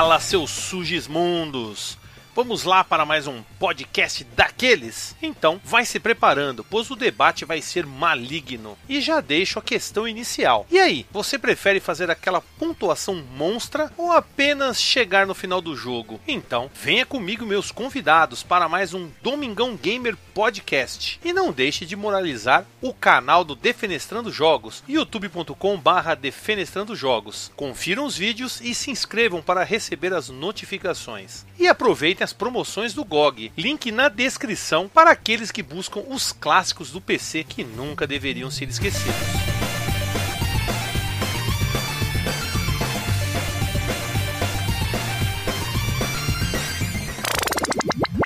Fala, seus sugismundos! Vamos lá para mais um podcast daqueles? Então, vai se preparando, pois o debate vai ser maligno. E já deixo a questão inicial. E aí, você prefere fazer aquela pontuação monstra ou apenas chegar no final do jogo? Então, venha comigo, meus convidados, para mais um Domingão Gamer Podcast. E não deixe de moralizar o canal do Defenestrando Jogos, youtube.com/barra Defenestrando Jogos. Confiram os vídeos e se inscrevam para receber as notificações. E aproveitem as promoções do GOG. Link na descrição para aqueles que buscam os clássicos do PC que nunca deveriam ser esquecidos.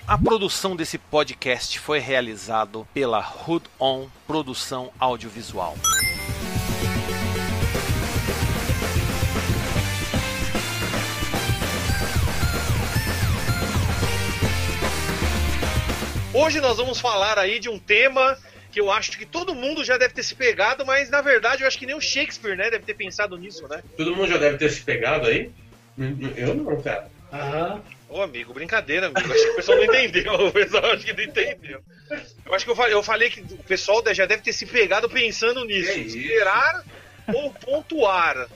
A produção desse podcast foi realizado pela Hood On Produção Audiovisual. Hoje nós vamos falar aí de um tema que eu acho que todo mundo já deve ter se pegado, mas na verdade eu acho que nem o Shakespeare, né, deve ter pensado nisso, né? Todo mundo já deve ter se pegado aí? Eu não, cara. Ah. Ô amigo, brincadeira, amigo. Acho que o pessoal não entendeu. O pessoal acho que não entendeu. Eu acho que eu falei, eu falei que o pessoal já deve ter se pegado pensando nisso. É. Zerar ou pontuar?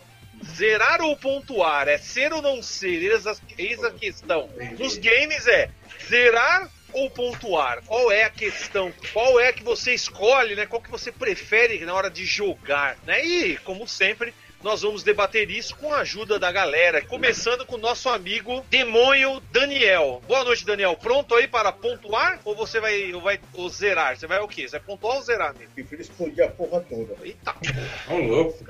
Zerar ou pontuar? É ser ou não ser? Eis a, eis a questão. Nos games é zerar ou pontuar? Qual é a questão? Qual é que você escolhe, né? Qual que você prefere na hora de jogar, né? E, como sempre, nós vamos debater isso com a ajuda da galera, começando com o nosso amigo Demônio Daniel. Boa noite, Daniel. Pronto aí para pontuar ou você vai, ou vai ou zerar? Você vai o quê? Você vai pontuar ou zerar, amigo? Prefiro explodir a porra toda. Eita. Ô, louco.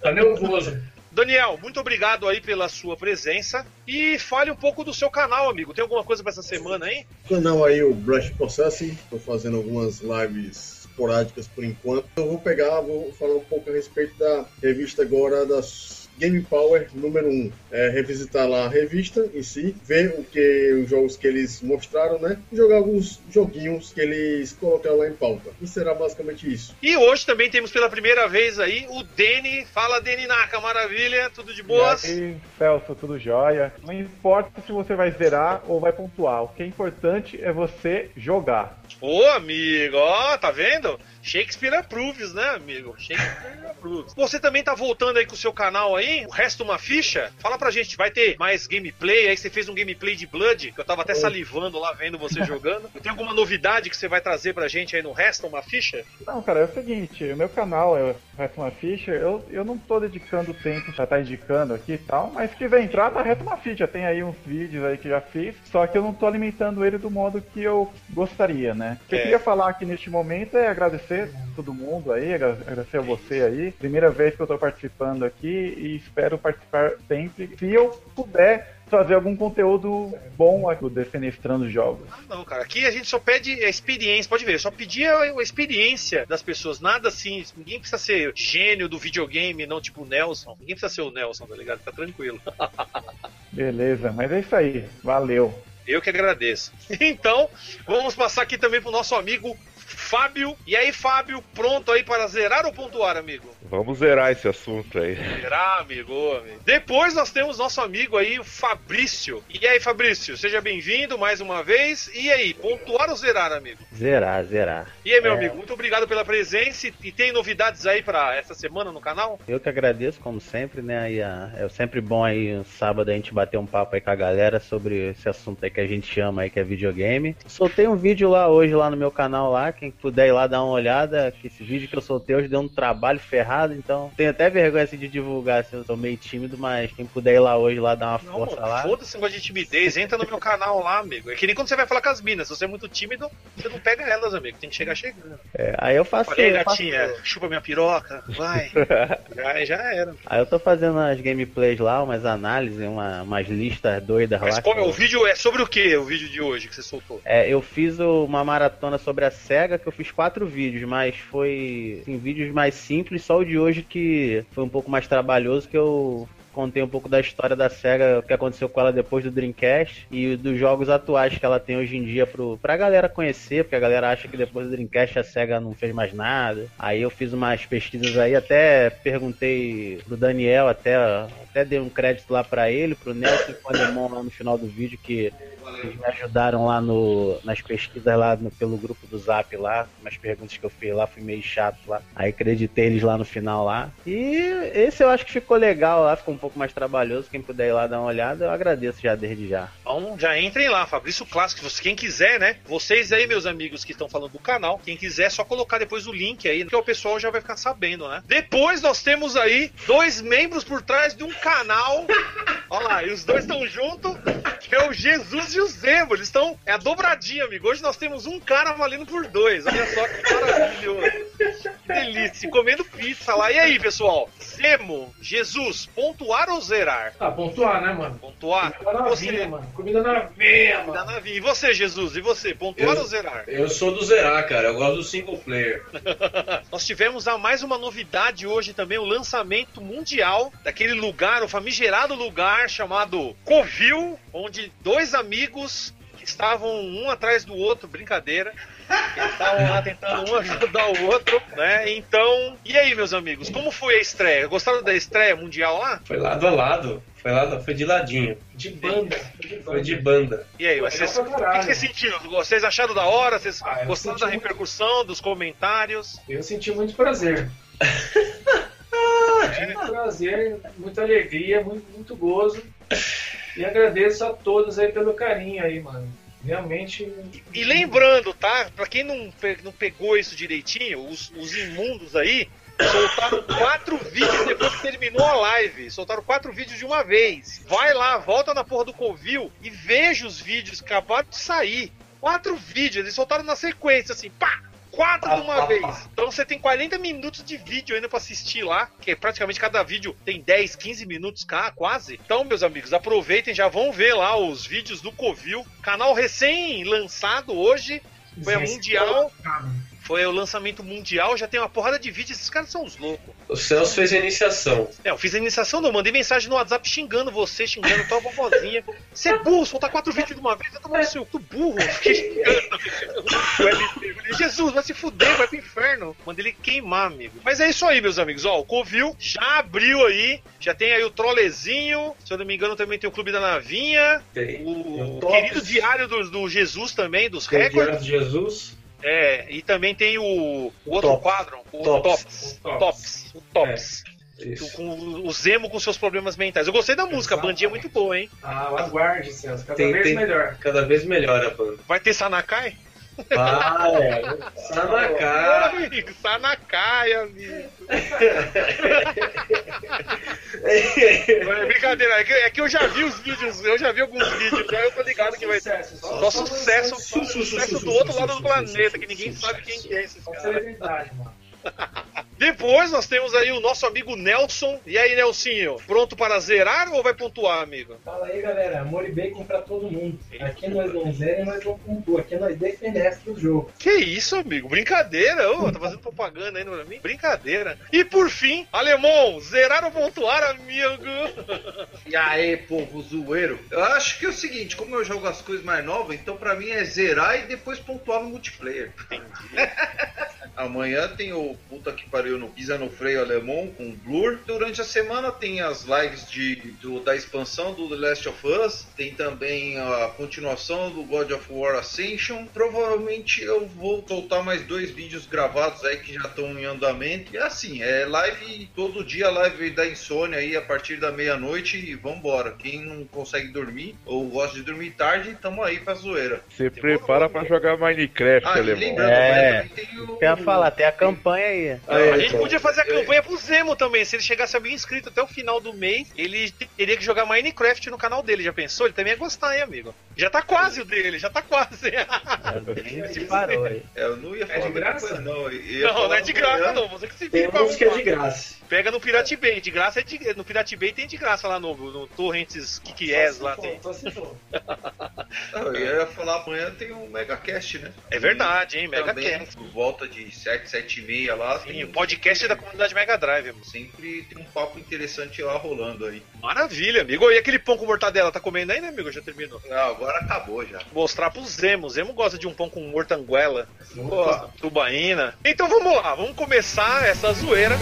Tá nervoso. Daniel, muito obrigado aí pela sua presença e fale um pouco do seu canal, amigo. Tem alguma coisa para essa semana aí? canal aí, o Brush Processing, tô fazendo algumas lives esporádicas por enquanto. Eu vou pegar, vou falar um pouco a respeito da revista agora das Game Power número 1. É, revisitar lá a revista em si, ver o que os jogos que eles mostraram, né? E jogar alguns joguinhos que eles colocaram lá em pauta. E será basicamente isso. E hoje também temos pela primeira vez aí o Deni. Fala, Deni Naka, maravilha, tudo de boas? E aí, Celso, tudo jóia? Não importa se você vai zerar ou vai pontuar. O que é importante é você jogar. Ô, amigo, ó, tá vendo? Shakespeare approves, né, amigo? Shakespeare approves. Você também tá voltando aí com o seu canal aí, o resto uma ficha? Fala pra gente, vai ter mais gameplay? Aí você fez um gameplay de Blood, que eu tava até salivando lá vendo você jogando. Tem alguma novidade que você vai trazer pra gente aí no resto uma ficha? Não, cara, é o seguinte, o meu canal é o Reto uma Ficha, eu, eu não tô dedicando tempo pra estar indicando aqui e tal, mas se quiser entrar, tá Reto uma Ficha. Tem aí uns vídeos aí que já fiz, só que eu não tô alimentando ele do modo que eu gostaria, né? O que É. eu queria falar aqui neste momento é agradecer todo mundo aí, agra- agradecer a você aí. Primeira vez que eu tô participando aqui e espero participar sempre. Se eu puder trazer algum conteúdo bom aqui do Defenestrando Jogos. Ah, não, cara. Aqui a gente só pede a experiência, pode ver, só pedir a, a experiência das pessoas. Nada assim, ninguém precisa ser gênio do videogame, não tipo o Nelson. Ninguém precisa ser o Nelson, tá ligado? Fica tranquilo. Beleza, mas é isso aí. Valeu. Eu que agradeço. Então, vamos passar aqui também pro nosso amigo Fábio. E aí, Fábio, pronto aí para zerar ou pontuar, amigo? Vamos zerar esse assunto aí. Zerar, amigo, amigo. Depois nós temos nosso amigo aí, o Fabrício. E aí, Fabrício, seja bem-vindo mais uma vez. E aí, pontuar ou zerar, amigo? Zerar, zerar. E aí, meu É. amigo, muito obrigado pela presença. E- tem novidades aí pra essa semana no canal? Eu que agradeço, como sempre, né? E, ah, é sempre bom aí um sábado a gente bater um papo aí com a galera sobre esse assunto aí que a gente chama aí, que é videogame. Soltei um vídeo lá hoje lá no meu canal lá, quem puder ir lá dar uma olhada, que esse vídeo que eu soltei hoje deu um trabalho ferrado, então tenho até vergonha assim, de divulgar, assim, eu sou meio tímido, mas quem puder ir lá hoje lá dar uma Não, força mano, lá. foda-se negócio de timidez. Entra no meu canal lá, amigo. É que nem quando você vai falar com as minas. Se você é muito tímido, você não pega elas, amigo. Tem que chegar chegando. É, aí eu faço. Olha aí, eu faço- gatinha, chupa minha piroca, vai. já, já era. Aí eu tô fazendo as gameplays lá, umas análises, uma, umas listas doidas Mas lá. qual que é o vídeo? É sobre o que o vídeo de hoje que você soltou? É, eu fiz uma maratona sobre a SEGA, que eu fiz quatro vídeos, mas foi assim, vídeos mais simples, só o de hoje que foi um pouco mais trabalhoso, que eu contei um pouco da história da SEGA, o que aconteceu com ela depois do Dreamcast e dos jogos atuais que ela tem hoje em dia pro, pra galera conhecer, porque a galera acha que depois do Dreamcast a SEGA não fez mais nada. Aí eu fiz umas pesquisas aí, até perguntei pro Daniel, até, até dei um crédito lá pra ele, pro Nelson Alemão lá no final do vídeo, que eles me ajudaram lá no, nas pesquisas lá no- pelo grupo do Zap lá, umas perguntas que eu fiz lá, fui meio chato lá. Aí acreditei eles lá no final lá. E esse eu acho que ficou legal lá, ficou um pouco mais trabalhoso. Quem puder ir lá dar uma olhada, eu agradeço já desde já. Então já entrem lá, Fabrício Clássico. Quem quiser, né? Vocês aí, meus amigos que estão falando do canal, quem quiser, é só colocar depois o link aí, que o pessoal já vai ficar sabendo, né? Depois nós temos aí dois membros por trás de um canal. Olha lá, e os dois estão juntos, que é o Jesus e o Zemo. Eles estão. É a dobradinha, amigo. Hoje nós temos um cara valendo por dois. Olha só que maravilhoso. Que delícia. Comendo pizza lá. E aí, pessoal? Zemo, Jesus, pontuar ou zerar? Ah, pontuar, né, mano? Pontuar? Comida na Você, vinha, mano. Comida na veia, mano. navio. E você, Jesus? E você? Pontuar Eu- ou zerar? Eu sou do zerar, cara. Eu gosto do single player. Nós tivemos a mais uma novidade hoje também, o lançamento mundial daquele lugar, o famigerado lugar chamado Covil, onde dois amigos estavam um atrás do outro, brincadeira. Eles estavam lá tentando um ajudar o outro, né? Então, e aí, meus amigos, como foi a estreia? Gostaram da estreia mundial lá? Foi lado a lado. Foi, lado, foi de ladinho. De banda. De Foi de banda. E aí, vocês, o que vocês sentiram? Vocês acharam da hora? Vocês Ah, gostaram da muito. repercussão, dos comentários? Eu senti muito prazer. muito prazer, muita alegria, muito, muito gozo. E agradeço a todos aí pelo carinho aí, mano. Realmente. E lembrando, tá? Pra quem não, não pegou isso direitinho, os, os imundos aí soltaram quatro vídeos depois que terminou a live. Soltaram quatro vídeos de uma vez. Vai lá, volta na porra do Covil e veja os vídeos que acabaram de sair. Quatro vídeos, eles soltaram na sequência, assim, pá! Quatro de uma vez. Então você tem 40 minutos de vídeo ainda pra assistir lá, que é praticamente cada vídeo tem 10, 15 minutos cá, quase. Então, meus amigos, aproveitem, já vão ver lá os vídeos do Covil. Canal recém-lançado hoje, foi a mundial. Foi o lançamento mundial, já tem uma porrada de vídeos, esses caras são os loucos. O Celso fez a iniciação. É, eu fiz a iniciação, não, mandei mensagem no WhatsApp xingando você, xingando tua vovozinha. Você é burro, soltar quatro vídeos de uma vez, eu tô no seu, tu burro. Fiquei xingando. Falei, Jesus, vai se fuder, vai pro inferno. Mandei ele queimar, amigo. Mas é isso aí, meus amigos, ó, o Covil já abriu aí, já tem aí o Trolezinho, se eu não me engano também tem o Clube da Navinha, Tem. o, O querido diário do, do Jesus também, dos Tem recordes. Diário de Jesus. É, e também tem o, o outro Tops. quadro, o Tops. Tops. O Tops. O Tops. Isso. Com o Zemo com seus problemas mentais. Eu gostei da música, a bandinha é muito boa, hein? Ah, aguarde, Celso. Cada Tem- vez tem- melhor. Cada vez melhor a banda. Vai ter Sanakai? Ah, é. Sanaká. amigo, Sanakai, amigo. É brincadeira, é que, é que eu já vi os vídeos, eu já vi alguns vídeos, já eu tô ligado que vai. Sucesso, só- sucesso, sucesso do outro lado do planeta, que ninguém sabe quem que é esses Só caras. celebridade, mano. Depois nós temos aí o nosso amigo Nelson. E aí, Nelsinho, pronto para zerar ou vai pontuar, amigo? Fala aí, galera. Amor e bacon pra todo mundo. Aqui nós não zero, nós não pontua. Aqui nós defendemos o jogo. Que isso, amigo? Brincadeira. Ô, tá fazendo propaganda aí pra mim? Brincadeira. E por fim, Alemão, zerar ou pontuar, amigo? E aí, povo zoeiro? Eu acho que é o seguinte, como eu jogo as coisas mais novas, então pra mim é zerar e depois pontuar no multiplayer. Amanhã tem o puta que pariu no Pisa no Freio Alemão com Blur. Durante a semana tem as lives de, do- da expansão do The Last of Us. Tem também a continuação do God of War Ascension. Provavelmente eu vou soltar mais dois vídeos gravados aí que já estão em andamento. E assim, é live todo dia, live da insônia aí a partir da meia-noite e vambora. Quem não consegue dormir ou gosta de dormir tarde, tamo aí pra zoeira. Você prepara pra jogar Minecraft, Ah, alemão. lembrando, É. amanhã também tem o. Quer falar, tem a campanha aí. a gente podia fazer a campanha pro Zemo também. Se ele chegasse a mil inscritos até o final do mês, ele teria que jogar Minecraft no canal dele. Já pensou? Ele também ia gostar, hein, amigo? Já tá quase o dele, já tá quase. Se parou aí. É, eu não ia falar de muita graça? coisa, não. Não, não é de graça, não. Você que se Tem vira pra uns que é de graça. Pega no Pirate Bay, de graça é de, no Pirate Bay tem de graça lá no, no Torrents Kikies lá tem. Não, eu ia falar amanhã tem um Megacast, né? É verdade, hein, Mega Também, Cast. por volta de 7, 7 e meia lá. Sim, tem o podcast da comunidade Mega Drive, mano. Sempre tem um papo interessante lá rolando aí. Maravilha, amigo. E aquele pão com mortadela, tá comendo aí, né, amigo? Já terminou. Ah, agora acabou já. Mostrar pro Zemo. O Zemo gosta de um pão com mortanguela, tubaína. Então vamos lá, vamos começar essa zoeira.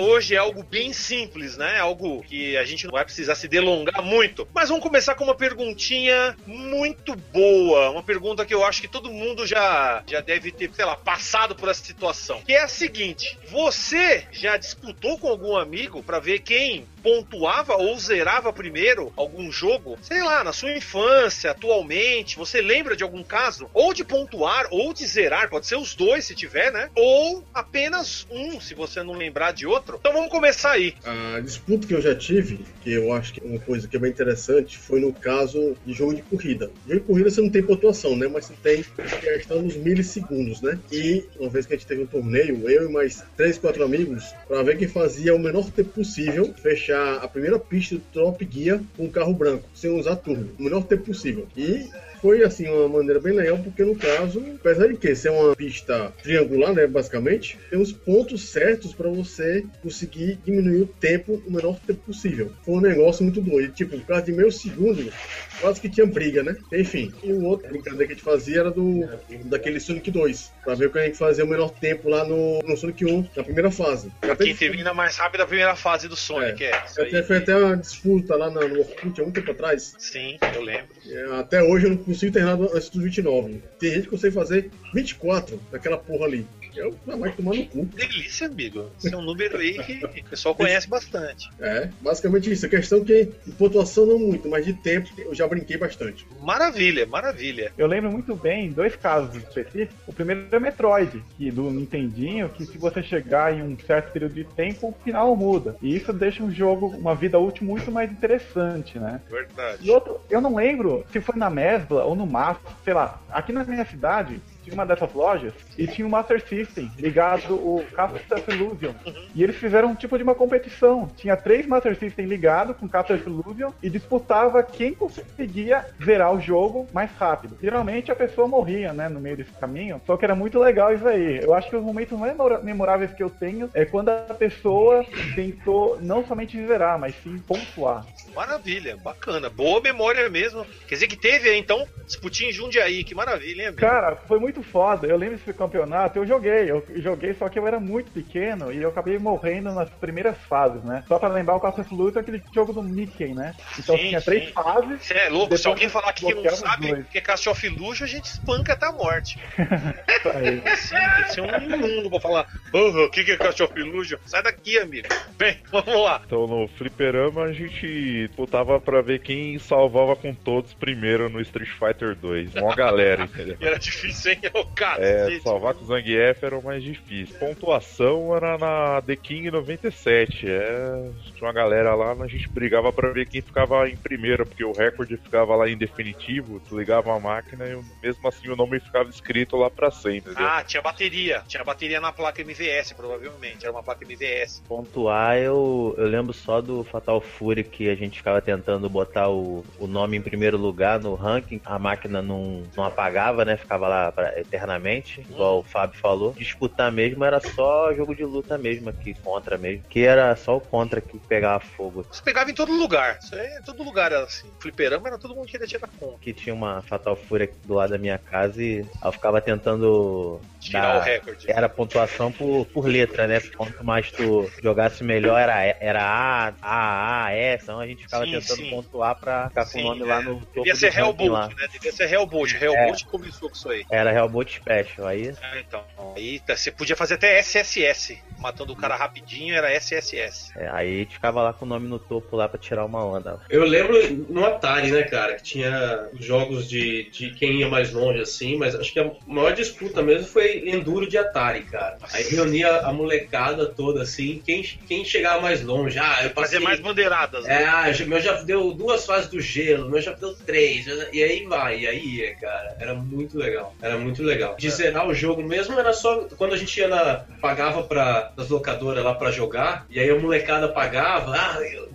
Hoje é algo bem simples, né? Algo que a gente não vai precisar se delongar muito. Mas vamos começar com uma perguntinha muito boa. Uma pergunta que eu acho que todo mundo já, já deve ter, sei lá, passado por essa situação. Que é a seguinte: Você já disputou com algum amigo para ver quem pontuava ou zerava primeiro algum jogo? Sei lá, na sua infância, atualmente, você lembra de algum caso? Ou de pontuar ou de zerar, pode ser os dois se tiver, né? Ou apenas um, se você não lembrar de outro. Então vamos começar aí. A disputa que eu já tive, que eu acho que é uma coisa que é bem interessante, foi no caso de jogo de corrida. Jogo de corrida você não tem pontuação, né? Mas você tem questão dos milissegundos, né? E uma vez que a gente teve um torneio, eu e mais três, quatro amigos, para ver quem fazia o menor tempo possível, fechar a primeira pista do Top Gear com um carro branco, sem usar turbo, o menor tempo possível. E foi assim uma maneira bem legal, porque no caso, apesar de que ser uma pista triangular, né, basicamente, tem os pontos certos para você conseguir diminuir o tempo o menor tempo possível. Foi um negócio muito doido, tipo, por causa de meio segundo, quase que tinha briga, né? Enfim, e o outro brincadeira que a gente fazia era do daquele Sonic 2, para ver quem fazia o menor tempo lá no, no Sonic 1, na primeira fase. Até Quem termina mais rápido a primeira fase do Sonic, é. aí. até, foi até uma disputa lá no, no Orkut há muito tempo atrás. Sim, eu lembro. É, Até hoje eu não consigo terminar antes dos 29. Tem gente que consegue fazer 24 daquela porra ali. Eu não vai tomar no cu. Delícia, amigo. Esse é um número aí que o pessoal conhece bastante. É, basicamente isso. A questão é que de pontuação não muito, mas de tempo eu já brinquei bastante. Maravilha, maravilha. Eu lembro muito bem dois casos específicos. O primeiro é Metroid, que do Nintendinho, que se você chegar em um certo período de tempo, o final muda. E isso deixa um jogo, uma vida útil muito mais interessante, né? Verdade. E outro, eu não lembro se foi na Mesbla ou no Master, sei lá. Aqui na minha cidade tinha uma dessas lojas e tinha um Master System ligado o of Illusion. E eles fizeram um tipo de uma competição. Tinha três Master System ligados com of Illusion e disputava quem conseguia zerar o jogo mais rápido. Geralmente a pessoa morria, né, no meio desse caminho. Só que era muito legal isso aí. Eu acho que os momentos mais memoráveis que eu tenho é quando a pessoa tentou não somente zerar, mas sim pontuar. Maravilha, bacana. Boa memória mesmo. Quer dizer que teve, então, disputinha em Jundiaí. Que maravilha, hein, amigo? Cara, foi muito foda. Eu lembro desse campeonato, eu joguei. Eu joguei, só que eu era muito pequeno e eu acabei morrendo nas primeiras fases, né? Só pra lembrar, o Castle of Illusion é aquele jogo do Mickey, né? Então Sim, tinha três sim. fases. Você é louco, se alguém falar aqui que não sabe o que é Cast of Illusion, a gente espanca até a morte. Aí. Sim, tem que ser um mundo pra falar, "Ah, o que que é Cast of Illusion? Sai daqui, amigo. Bem, vamos lá. Então no fliperama a gente disputava pra ver quem salvava com todos primeiro no Street Fighter 2. Uma galera, entendeu? E era difícil, hein? O É, cacete. salvar com o Zangief era o mais difícil. Pontuação era na The King 97. É, tinha uma galera lá, a gente brigava pra ver quem ficava em primeiro, porque o recorde ficava lá em definitivo, tu ligava a máquina e mesmo assim o nome ficava escrito lá pra sempre, entendeu? Ah, tinha bateria. Tinha bateria na placa MVS, provavelmente. Era uma placa MVS. Pontuar, eu, eu lembro só do Fatal Fury que a gente ficava tentando botar o, o nome em primeiro lugar no ranking. A máquina não, não apagava, né? Ficava lá pra- eternamente, igual o Fábio falou. Disputar mesmo era só jogo de luta mesmo aqui, contra mesmo. Que era só o contra que pegava fogo. Você pegava em todo lugar. Isso aí, em todo lugar era assim. Fliperama era todo mundo que queria tirar conta. Que tinha uma Fatal Fury aqui do lado da minha casa e eu ficava tentando Tirar dar- o recorde. Era pontuação por, por letra, né? Quanto mais tu jogasse melhor, era, era A, A, A, S. Então a gente ficava Sim, tentando sim. pontuar pra ficar com o nome é. lá no topo Devia ser Hellbolt, né? Devia ser Hellbolt. Hellbolt começou com isso aí. Era Hellbolt Special. Aí É, então, aí tá- você podia fazer até SSS. Matando o cara rapidinho era SSS. É, aí ficava lá com o nome no topo lá pra tirar uma onda. Eu lembro no Atari, né, cara, que tinha os jogos de, de quem ia mais longe, assim, mas acho que a maior disputa mesmo foi Enduro de Atari, cara. Aí reunia a molecada toda, assim, quem, quem chegava mais longe. Ah, eu passei... Fazer mais bandeiradas. É, né? ah, já- meu já deu duas fases do gelo, meu já deu três, e aí vai, e aí ia, cara. Era muito legal, era muito legal. De zerar o jogo mesmo era só quando a gente ia na. pagava pra, das locadoras lá pra jogar, e aí a molecada pagava, ah, eu.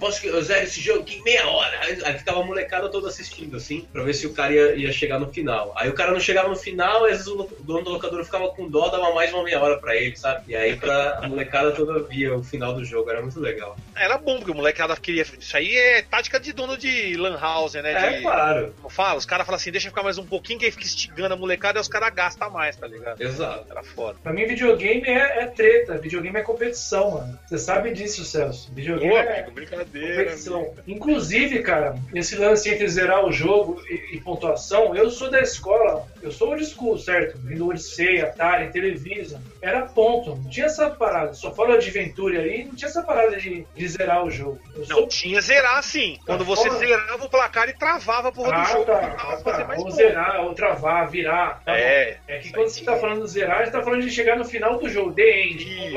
Aposto que eu zero esse jogo aqui em meia hora. Aí, aí ficava a molecada toda assistindo, assim, pra ver se o cara ia, ia chegar no final. Aí o cara não chegava no final, às vezes o dono da locadora ficava com dó, dava mais uma meia hora pra ele, sabe? E aí pra a molecada toda via o final do jogo, era muito legal. Era bom, porque o molecada queria. Isso aí é tática de dono de Lan House, né? É, de... claro. Como fala? Os caras falam assim, deixa eu ficar mais um pouquinho, que aí fica estigando a molecada e os caras gastam mais, tá ligado? Exato. Era foda. Pra mim, videogame é, é treta, videogame é competição, mano. Você sabe disso, Celso. Videogame Ô, é amigo, Inclusive, cara, esse lance entre zerar o jogo e, e pontuação, eu sou da escola, eu sou old school, certo? Vindo Odyssey, Atari, Televisa. Era ponto. Não tinha essa parada. Só fora de Venture aí, não tinha essa parada de, de zerar o jogo. Eu Não, sou tinha zerar sim. Quando você fora. zerava o placar e travava a porra Ah, do jogo. tá, ah, tá. Ou zerar, ou travar, virar. tá É. bom. É que quando você tá falando zerar, você tá falando de chegar no final do jogo, The End,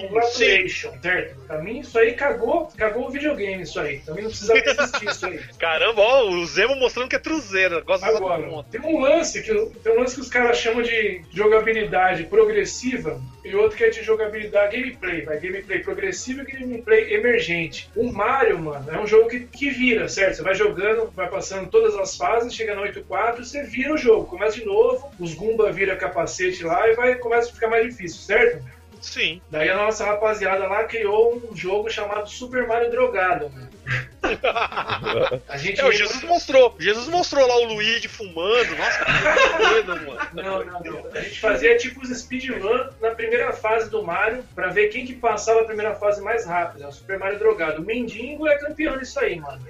congratulation, certo? Pra mim, isso aí cagou, cagou o videogame, isso aí. Mim não precisava existir isso aí. Caramba, ó, o Zemo mostrando que é truzeira. Gosta dessa Agora, tem um lance que tem um lance que os caras chamam de jogabilidade progressiva e outro que é de jogabilidade gameplay, vai gameplay progressiva e gameplay emergente. O Mario, mano, é um jogo que, que vira, certo? Você vai jogando, vai passando todas as fases, chega no 8-4, você vira o jogo, começa de novo, os Goomba vira capacete lá e vai começa a ficar mais difícil, certo? Sim. Daí a nossa rapaziada lá criou um jogo chamado Super Mario Drogado. mano. A gente É, o Jesus mostrou. Jesus mostrou lá o Luigi fumando. Nossa, que doido, mano. Não, não, não. A gente fazia tipo os speedrun na primeira fase do Mario pra ver quem que passava a primeira fase mais rápido. É o Super Mario drogado. O Mendigo é campeão disso aí, mano.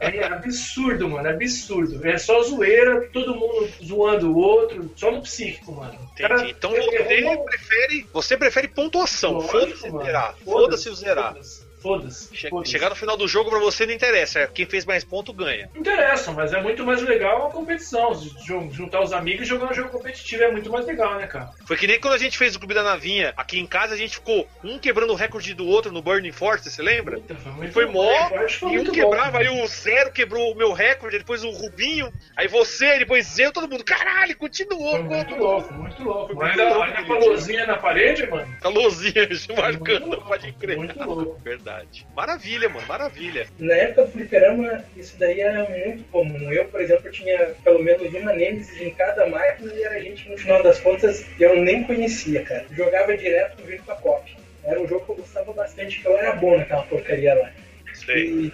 É absurdo, mano. É absurdo. É só zoeira, todo mundo zoando o outro, só no psíquico, mano. Entendi. Então ele você prefere, você prefere pontuação. Foda-se zerar. Foda-se o zerar. Foda-se. Foda-se. Che- foda-se. Chegar no final do jogo pra você não interessa. é Quem fez mais ponto ganha. Não interessa, mas é muito mais legal a competição. Jun- Juntar os amigos e jogar um jogo competitivo é muito mais legal, né, cara? Foi que nem quando a gente fez o Clube da Navinha. Aqui em casa a gente ficou um quebrando o recorde do outro no Burning Force, você lembra? Puta, foi mó, foi e um quebrava, bom. aí o Zero quebrou o meu recorde, depois o Rubinho, aí você, depois eu, todo mundo, caralho, continuou, Foi muito louco, muito louco. Mas muito ainda, louco ainda aquele com a luzinha na parede, mano. calorzinha marcando, Muito pode crer. Muito louco. Verdade. Maravilha, mano, maravilha. Na época do fliperama, isso daí era muito comum. Eu, por exemplo, tinha pelo menos uma Nemesis em cada máquina e era gente, no final das contas, eu nem conhecia, cara. Jogava direto no Virtua Cop. Era um jogo que eu gostava bastante, que eu era bom naquela porcaria lá. Sei. E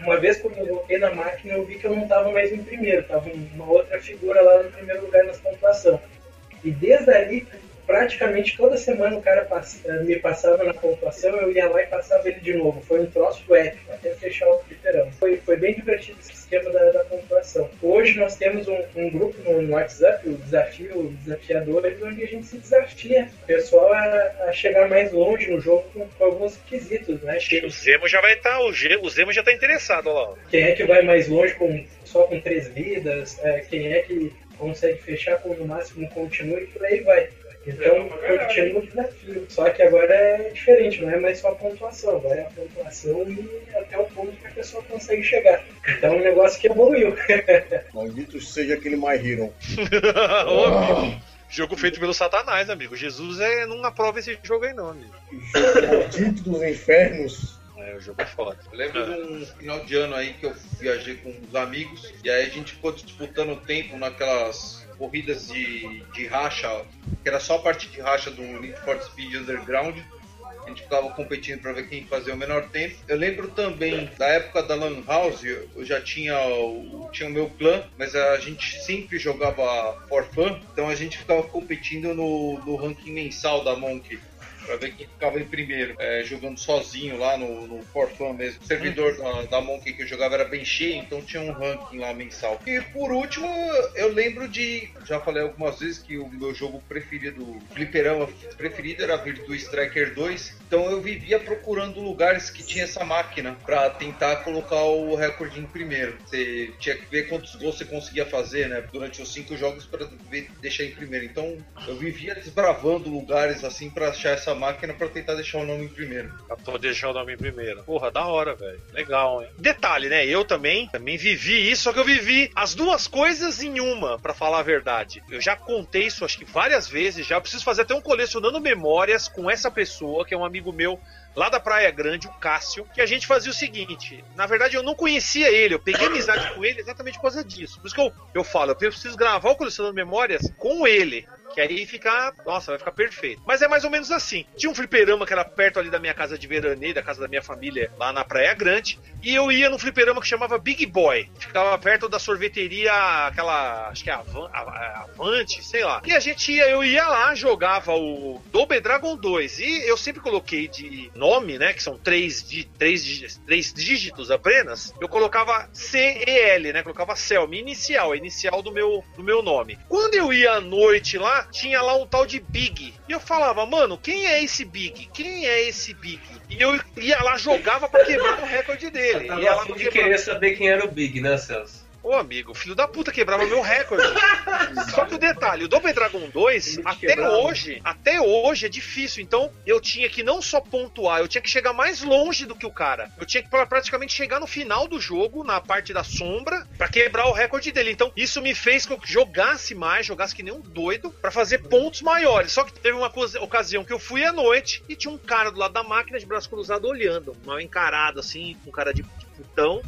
uma vez quando eu voltei na máquina, eu vi que eu não estava mais em primeiro, tava uma outra figura lá no primeiro lugar nas pontuação. E desde ali, praticamente toda semana o cara pass- eh, me passava na pontuação, eu ia lá e passava ele de novo. Foi um troço épico, até fechar o fliperama. Foi, foi bem divertido esse esquema da, da pontuação. Hoje nós temos um, um grupo no, no WhatsApp, o Desafio Desafiadores, onde a gente se desafia o pessoal a, a chegar mais longe no jogo com, com alguns requisitos, né? O Zemo já vai estar, o, Ge- o Zemo já tá interessado, lá. Quem é que vai mais longe com, só com três vidas, é, quem é que consegue fechar com no máximo um continue e por aí vai. Então, continua o desafio. Só que agora é diferente, não é mais só a pontuação, é a pontuação e até o ponto que a pessoa consegue chegar. Então é um negócio que evoluiu. Maldito seja aquele My Hero. Ô, Jogo feito pelo Satanás, amigo. Jesus é, não aprova esse jogo aí, não, amigo. Maldito dos infernos. É, o jogo é foda. Eu lembro de um final de ano aí que eu viajei com uns amigos e aí a gente ficou disputando o tempo naquelas corridas de, de racha, que era só a parte de racha do Need for Speed Underground. A gente ficava competindo para ver quem fazia o menor tempo. Eu lembro também da época da Lan House, eu já tinha o, tinha o meu clã, mas a gente sempre jogava for fun, então a gente ficava competindo no, no ranking mensal da Monkey. Pra ver quem ficava em primeiro, é, jogando sozinho lá no, no For Fun mesmo. O servidor da, da Monkey que eu jogava era bem cheio, então tinha um ranking lá mensal. E por último, eu lembro de. Já falei algumas vezes que o meu jogo preferido, fliperama preferido era Virtua Striker 2. Então eu vivia procurando lugares que tinha essa máquina pra tentar colocar o recorde em primeiro. Você tinha que ver quantos gols você conseguia fazer, né? Durante os cinco jogos ver- deixar em primeiro. Então eu vivia desbravando lugares assim pra achar essa máquina pra tentar deixar o nome em primeiro. Pra deixar o nome em primeiro. Porra, da hora, velho. Legal, hein? Detalhe, né? Eu também, também vivi isso, só que eu vivi as duas coisas em uma, pra falar a verdade. Eu já contei isso, acho que várias vezes já. Preciso fazer até um colecionando memórias com essa pessoa, que é um amigo meu lá da Praia Grande, o Cássio, que a gente fazia o seguinte. Na verdade, eu não conhecia ele, eu peguei amizade com ele exatamente por causa disso. Por isso que eu, eu falo, eu preciso gravar o colecionando memórias com ele. Que aí fica. Nossa, vai ficar perfeito. Mas é mais ou menos assim. Tinha um fliperama que era perto ali da minha casa de veraneio, da casa da minha família, lá na Praia Grande. E eu ia no fliperama que chamava Big Boy. Ficava perto da sorveteria, aquela. Acho que é Avan- Avante, sei lá. E a gente ia, eu ia lá, jogava o Double Dragon 2. E eu sempre coloquei de nome, né? Que são três, di, três, três dígitos apenas. Eu colocava C-E-L, né? Colocava Cell, minha inicial, a inicial do meu, do meu nome. Quando eu ia à noite lá, tinha lá um tal de Big. E eu falava, mano, quem é esse Big? Quem é esse Big? E eu ia lá, jogava pra quebrar o recorde dele. Tava Ia lá de querer saber quem era o Big, né, Celso? Ô amigo, filho da puta quebrava meu recorde. Só que o detalhe, o Double Dragon 2, até quebrava. hoje, até hoje é difícil. Então eu tinha que não só pontuar, eu tinha que chegar mais longe do que o cara. Eu tinha que pra- praticamente chegar no final do jogo, na parte da sombra, pra quebrar o recorde dele. Então isso me fez que eu jogasse mais, jogasse que nem um doido, pra fazer pontos maiores. Só que teve uma ocasião que eu fui à noite e tinha um cara do lado da máquina de braço cruzado olhando, mal encarado assim, com cara de putão.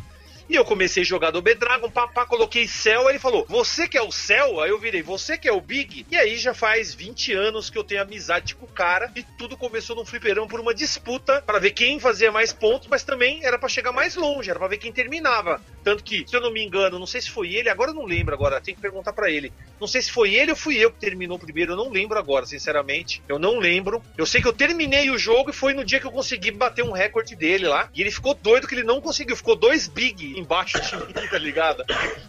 E eu comecei a jogar do Dragon, papá, coloquei Cell, ele falou, você que é o Cell? Aí eu virei, você que é o Big? E aí já faz 20 anos que eu tenho amizade com o cara, e tudo começou num fliperão por uma disputa pra ver quem fazia mais pontos, mas também era pra chegar mais longe, era pra ver quem terminava. Tanto que, se eu não me engano, não sei se foi ele, agora eu não lembro agora, tem que perguntar pra ele. Não sei se foi ele ou fui eu que terminou primeiro, eu não lembro agora, sinceramente. Eu não lembro. Eu sei que eu terminei o jogo e foi no dia que eu consegui bater um recorde dele lá. E ele ficou doido que ele não conseguiu. Ficou dois big embaixo de mim, tá ligado?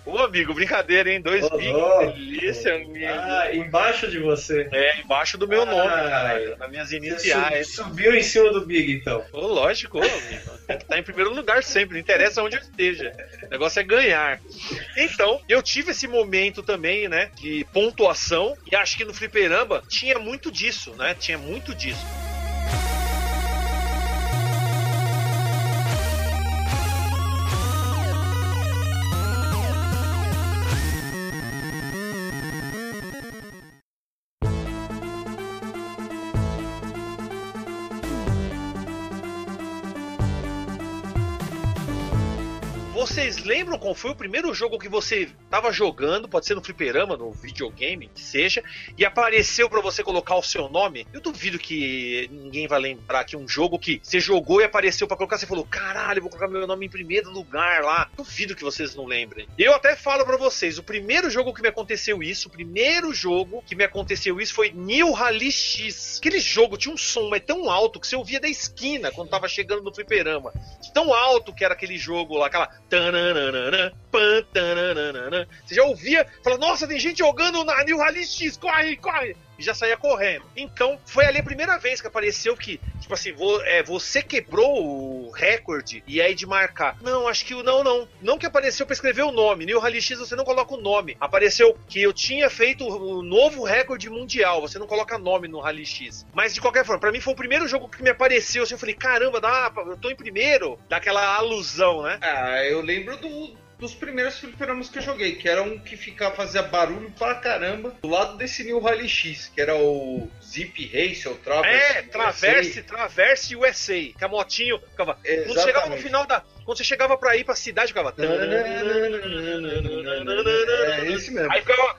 Ô amigo, brincadeira, hein? Dois Ô, big, louco. delícia, amigo. Ah, embaixo de você. É, embaixo do meu nome, Ah, cara. Nas minhas iniciais. sub- subiu em cima do Big, então. Ô, lógico, ô, amigo. Tem que estar em primeiro lugar sempre, não interessa onde eu esteja. O negócio é ganhar. Então, eu tive esse momento também, né, de pontuação, e acho que no fliperama tinha muito disso, né? Tinha muito disso. Vocês lembram qual foi o primeiro jogo que você tava jogando? Pode ser no fliperama, no videogame, que seja, e apareceu pra você colocar o seu nome? Eu duvido que ninguém vai lembrar que um jogo que você jogou e apareceu pra colocar, você falou, caralho, vou colocar meu nome em primeiro lugar lá. Duvido que vocês não lembrem. Eu até falo pra vocês, o primeiro jogo que me aconteceu isso, o primeiro jogo que me aconteceu isso foi New Rally X. Aquele jogo tinha um som mas tão alto que você ouvia da esquina quando tava chegando no fliperama. Tão alto que era aquele jogo lá, aquela. Você já ouvia, fala, nossa, tem gente jogando na New Rally X, corre, corre! E já saía correndo. Então, foi ali a primeira vez que apareceu que, tipo assim, é, você quebrou o recorde e aí de marcar. Não, acho que o não, não. Não que apareceu pra escrever o nome. New Rally X você não coloca o nome. Apareceu que eu tinha feito o novo recorde mundial. Você não coloca nome no Rally X. Mas de qualquer forma, pra mim foi o primeiro jogo que me apareceu. Assim, eu falei, caramba, dá, eu tô em primeiro. Daquela alusão, né? Ah, eu lembro do- dos primeiros fliperamas que eu joguei, que era um que ficava, fazia barulho pra caramba, do lado desse New Rally X, que era o Zip Race ou Traverse. É, Traverse, Traverse USA. Que a motinho ficava. Quando chegava no final da. Quando você chegava pra ir pra cidade, ficava. É esse mesmo. Aí ficava.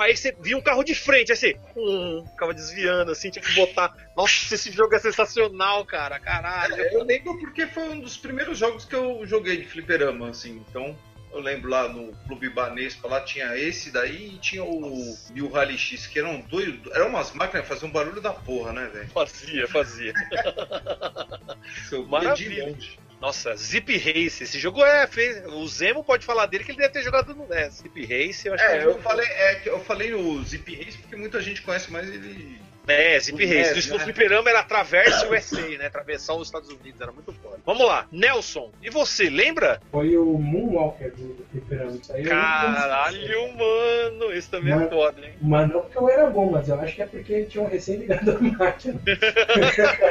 Aí você via um carro de frente, aí você. hum, ficava desviando, assim, tinha que botar. Nossa, esse jogo é sensacional, cara. Caralho. É, Eu lembro porque foi um dos primeiros jogos que eu joguei de fliperama, assim, então Eu lembro lá no Clube Banespa, lá tinha esse daí e tinha o New Rally X, que eram dois. Eram umas máquinas que faziam um barulho da porra, né, velho? Fazia, fazia. Eu Maravilha. Nossa, Zip Race. Esse jogo é. Fez, o Zemo pode falar dele que ele deve ter jogado no NES. Zip Race, eu acho que É, é um eu jogo- falei, é, que eu falei o Zip Race porque muita gente conhece mais ele. É, Zip O Race. No né? fliperama era Traverse USA, né? Atravessar os Estados Unidos, era muito foda. Vamos lá, Nelson. E você, lembra? Foi o Moonwalker do, Fliperama. Isso aí eu não Caralho, mano. Esse também é Mas- foda, hein? Mas não porque eu era bom, mas eu acho que é porque tinham recém ligado a máquina.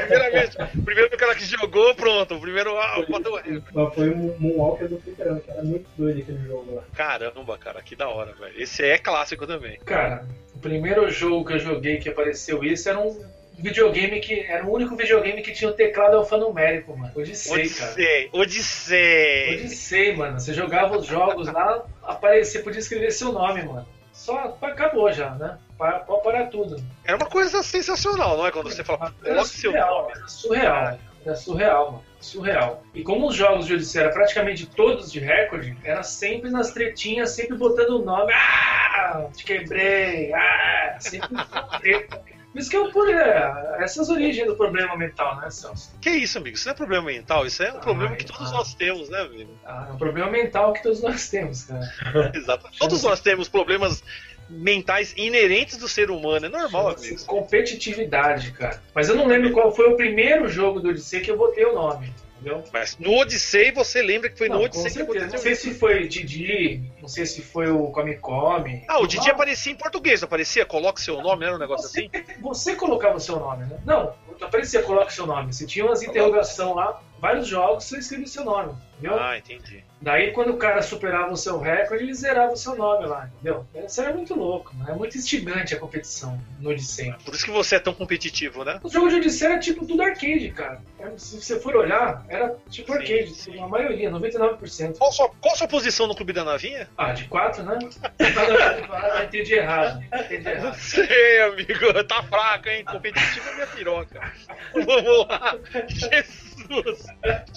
Primeiramente, o primeiro cara que jogou, pronto. O primeiro. Ah, recorde. Mas foi o Moonwalker do Fliperama, que era muito doido aquele jogo lá. Caramba, cara, que da hora, velho. Esse é clássico também. Cara, o primeiro jogo que eu joguei que apareceu isso era um videogame que. Era o único videogame que tinha o teclado alfanumérico, mano. Odyssey, cara. Odyssey, Odyssey. Odyssey, mano. Você jogava os jogos lá, aparecia, podia escrever seu nome, mano. Só acabou já, né? Pode parar tudo. Era uma coisa sensacional, não é? Quando você fala, coloque seu nome. era surreal. Era surreal, mano. Surreal. E como os jogos de Odyssey eram praticamente todos de recorde, era sempre nas tretinhas, sempre botando o nome. Ah! Te quebrei! Ah! Sempre treta. Por isso que eu por é, essas origens do problema mental, né, Celso? Que isso, amigo? Isso não é problema mental, isso é um problema que Ai, todos ah. nós temos, né, amigo? Ah, é um problema mental que todos nós temos, cara. Exato. Todos nós temos problemas mentais inerentes do ser humano, é normal, amigo. competitividade, cara. Mas eu não lembro qual foi o primeiro jogo do Odyssey que eu botei o nome. Entendeu? Mas no Odyssey você lembra que foi no Não, com Odyssey que aconteceu Não sei se foi Didi, não sei se foi o Come Come. Ah, o Didi aparecia em português, não aparecia? Coloque seu nome, era um negócio Você, assim? você colocava o seu nome, né? Não, aparecia, coloca seu nome. Você tinha umas interrogações lá, vários jogos, você escrevia o seu nome, entendeu? Ah, entendi. Daí, quando o cara superava o seu recorde, ele zerava o seu nome lá, entendeu? Isso era muito louco, né? É muito instigante a competição no Odyssey. Por isso que você é tão competitivo, né? Os jogos de Odyssey era tipo tudo arcade, cara. É, Se você for olhar, era tipo Sim, arcade, sim. a maioria, 99%. Qual sua, qual sua posição no Clube da Navinha? Ah, de 4, né? Ah, entendi errado. Entendi Não errado. sei, amigo. Tá fraco, hein? Competitivo é minha piroca. Vamos lá. Jesus.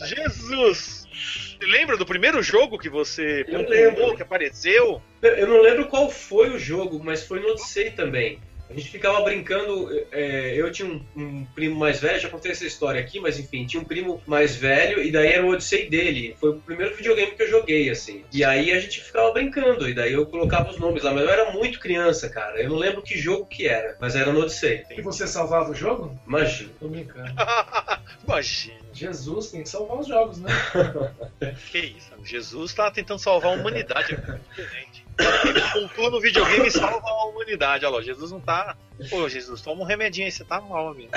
Jesus. Você lembra do primeiro jogo que você Eu lembro. que apareceu? Eu eu não lembro qual foi o jogo, mas foi no Odyssey também. A gente ficava brincando. é, eu tinha um, um primo mais velho, já contei essa história aqui, mas enfim, tinha um primo mais velho e daí era o Odyssey dele. Foi o primeiro videogame que eu joguei, assim. E aí a gente ficava brincando, e daí eu colocava os nomes lá, mas eu era muito criança, cara. Eu não lembro que jogo que era, mas era no Odyssey. E você salvava o jogo? Imagina. Tô brincando. Imagina. Jesus tem que salvar os jogos, né? Que isso. Jesus tá tentando salvar a humanidade. É diferente. Ele pontua no videogame e salva a humanidade. Olha lá, Jesus não tá. Pô, Jesus, toma um remedinho aí, você tá mal, amigo.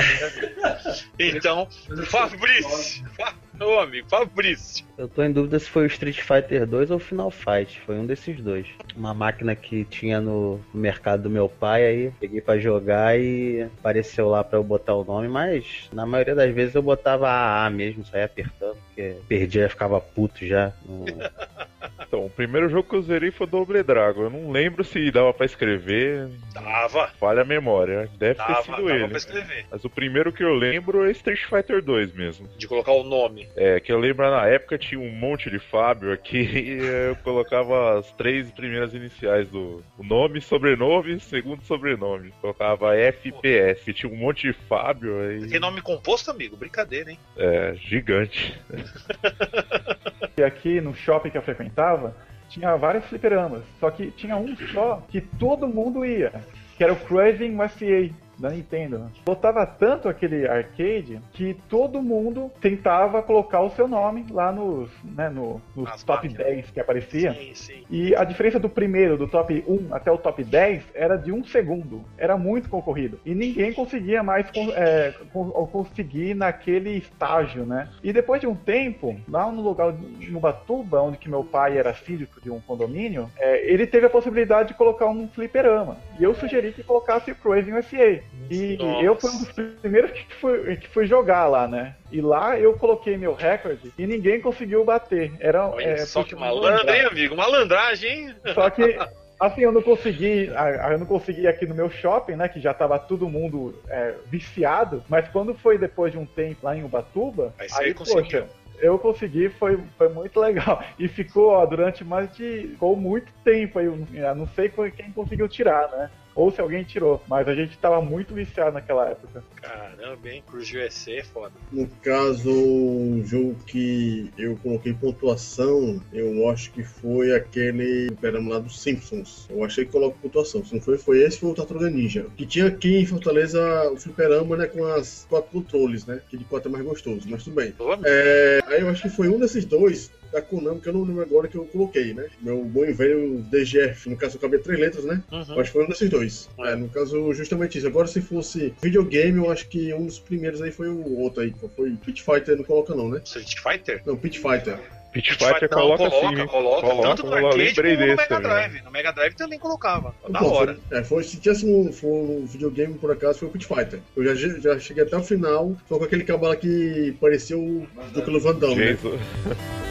Então, Fabrício. Fa- Ô, amigo, Fabrício. Eu tô em dúvida se foi o Street Fighter 2 ou o Final Fight. Foi um desses dois. Uma máquina que tinha no mercado do meu pai, aí peguei pra jogar e apareceu lá pra eu botar o nome, mas na maioria das vezes eu botava AA mesmo, saía apertando, porque perdia e ficava puto já. Não- Então, o primeiro jogo que eu zerei foi Double Dragon. Eu não lembro se dava pra escrever. Tava. Falha a memória. Deve Dava, ter sido dava ele. pra escrever. Mas o primeiro que eu lembro é Street Fighter 2 mesmo. De colocar o nome. É, que eu lembro na época tinha um monte de Fábio aqui eu colocava as três primeiras iniciais do o nome, sobrenome, segundo sobrenome. Colocava FPS, que tinha um monte de Fábio aí. Tem nome composto, amigo? Brincadeira, hein? É, gigante. E aqui no shopping que eu frequentava, tinha vários fliperamas. Só que tinha um só que todo mundo ia, que era o Cruising USA da Nintendo. Botava tanto aquele arcade que todo mundo tentava colocar o seu nome lá nos, né, no, nos top máquinas. 10 que aparecia. Sim, sim. E a diferença do primeiro, do top 1 até o top 10, era de um segundo. Era muito concorrido. E ninguém conseguia mais é, con- conseguir naquele estágio, né? E depois de um tempo, lá no lugar de Ubatuba, onde que meu pai era síndico de um condomínio, é, ele teve a possibilidade de colocar um fliperama. E eu sugeri que colocasse o Crazy USA. E Nossa. eu fui um dos primeiros que fui, que fui jogar lá, né? E lá eu coloquei meu recorde e ninguém conseguiu bater. Era, Olha é, só que malandro, hein, amigo? Malandragem, hein? Só que, assim, eu não consegui. Eu não consegui aqui no meu shopping, né? Que já tava todo mundo é, viciado. Mas quando foi depois de um tempo lá em Ubatuba, aí, conseguiu. poxa, eu consegui, foi, foi muito legal. E ficou, ó, durante mais de. Ficou muito tempo aí. Eu não sei quem conseguiu tirar, né? Ou se alguém tirou. Mas a gente tava muito viciado naquela época. Caramba, hein? Cruz USA é foda. No caso, um jogo que eu coloquei pontuação, eu acho que foi aquele Fliperama lá dos Simpsons. Eu achei que coloco pontuação. Se não foi, foi esse, foi o Tartaruga Ninja. Que tinha aqui em Fortaleza o Fliperama, né, com as quatro controles, né? Que de quatro é mais gostoso, mas tudo bem. É, aí eu acho que foi um desses dois da Konami, que eu não lembro agora que eu coloquei, né? Meu bom e velho DGF, no caso eu acabei três letras, né? Uhum. Acho que foi um desses dois. É. É, no caso, justamente isso. Agora, se fosse videogame, eu acho que um dos primeiros aí foi o outro aí, que foi Pit Fighter, não coloca não, né? Street Fighter? Não, Pit Fighter. Pit Fighter coloca, coloca, sim, coloca, coloca, tanto no arcade como no Mega Drive. No Mega Drive também colocava, da Pô, hora. Foi, é, foi, se tivesse um, um videogame, por acaso, foi o Pit Fighter. Eu já, já cheguei até o final, só com aquele cabala que parecia o do Van Damme, né?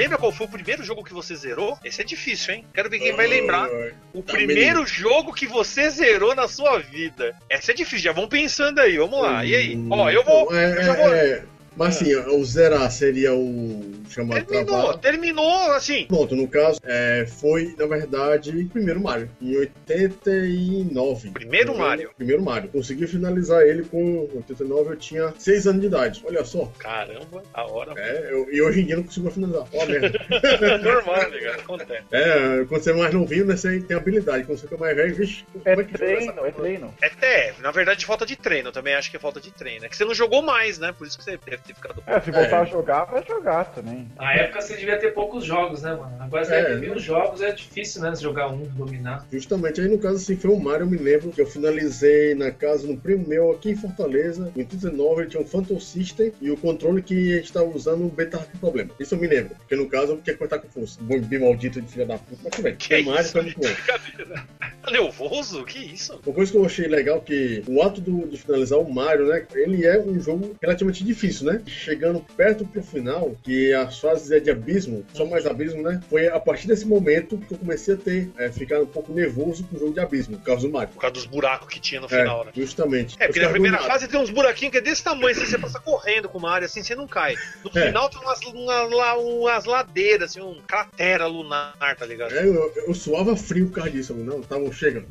lembra qual foi o primeiro jogo que você zerou? Esse é difícil, hein? Quero ver quem vai lembrar. O primeiro jogo que você zerou na sua vida. Essa é difícil, já vão pensando aí, vamos lá. E aí? Ó, eu vou. É, eu já vou... é, mas assim, o zerar seria o terminou, travar. terminou assim. Pronto, no caso, é, foi, na verdade, primeiro Mario, em 89. Primeiro Mario? Primeiro Mario. Consegui finalizar ele com 89, eu tinha 6 anos de idade. Olha só. Caramba, a hora. É, eu, e hoje em dia não consigo finalizar. Ó, merda. Normal, cara? Acontece. É, quando você é mais novinho, né, você tem habilidade. Quando você fica mais velho, vixe. É como que treino, é treino. É, é, na verdade, falta de treino. Também acho que é falta de treino. É que você não jogou mais, né? Por isso que você deve ter ficado. É, se voltar a jogar, vai jogar também. Na época você devia ter poucos jogos, né, mano? Agora você É. tem mil jogos, é difícil, né? Jogar um, dominar. Justamente aí no caso assim foi o Mario, eu me lembro que eu finalizei na casa um primo meu aqui em Fortaleza, em 89 ele tinha um Phantom System e o controle que a gente tava usando o B tava com problema. Isso eu me lembro, porque no caso eu tinha que cortar com força. Bom, bem maldito de filha da puta, mas tudo bem. Que o Mario isso? foi muito bom. Brincadeira. Nervoso? Que isso? Uma coisa que eu achei legal que o ato do- de finalizar o Mario, né? Ele é um jogo relativamente difícil, né? Chegando perto pro final, que as fases é de abismo, só mais abismo, né? Foi a partir desse momento que eu comecei a ter, é, ficar um pouco nervoso com o jogo de abismo, por causa do Mario. Por causa dos buracos que tinha no É, final, né? justamente. É, porque na primeira agoniado. fase tem uns buraquinhos que é desse tamanho, assim, você passa correndo com uma área assim, você não cai. No É. final tem umas, uma- umas ladeiras, assim, um cratera lunar, tá ligado? É, eu, eu suava frio por causa disso. Não, tá bom, chega.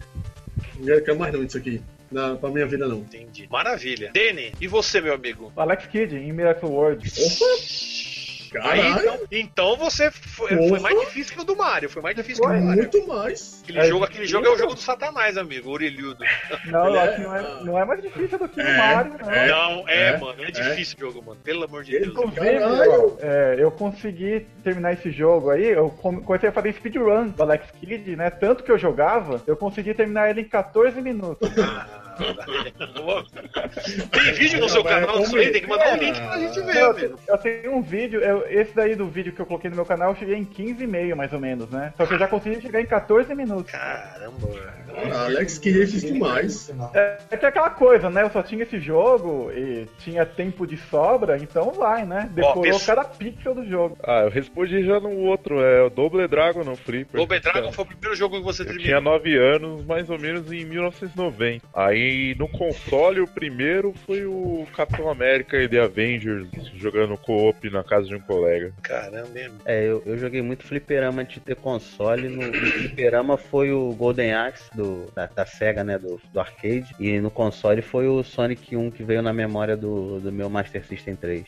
Não quero mais não disso aqui. Na, pra minha vida não. Entendi. Maravilha. Dene, e você, meu amigo? Alex Kidd, em Miracle World. Opa! Aí, então, então você foi, foi mais difícil que o do Mario. Foi mais difícil que o Foi do Mario. Muito mais. Aquele, É, jogo, aquele jogo é o jogo do Satanás, amigo, orelhudo. Não, eu Ele acho é- que não é, não é mais difícil do que o É, Mario, não. é. não, é, é, mano, é, é. difícil o jogo, mano. Pelo amor de Deus. Inclusive, é, eu consegui terminar esse jogo aí, eu com- comecei a fazer speedrun do Alex Kidd, né? Tanto que eu jogava, eu consegui terminar ele em 14 minutos. Tem vídeo no seu canal disso aí? Tem que mandar um link pra gente ver, Eu, eu tenho um vídeo, eu- esse daí do vídeo que eu coloquei no meu canal, eu cheguei em 15,5 mais ou menos, né? Só que eu já consegui chegar em 14 minutos. Caramba. Alex queria isso demais. É, é que é aquela coisa, né? Eu só tinha esse jogo e tinha tempo de sobra, então vai, né? Decorou cada pixel do jogo. Ah, eu respondi já no outro, é o Double Dragon no Flipper. Double Dragon foi o primeiro jogo que você Eu terminou. tinha 9 anos, mais ou menos em 1990. Aí no console, o primeiro foi o Capitão América e The Avengers, jogando co-op na casa de um colega. Caramba? É, eu, eu joguei muito fliperama antes de ter console. No, no fliperama foi o Golden Axe do, da, da SEGA, né? Do, do arcade. E no console foi o Sonic 1 que veio na memória do, do meu Master System 3.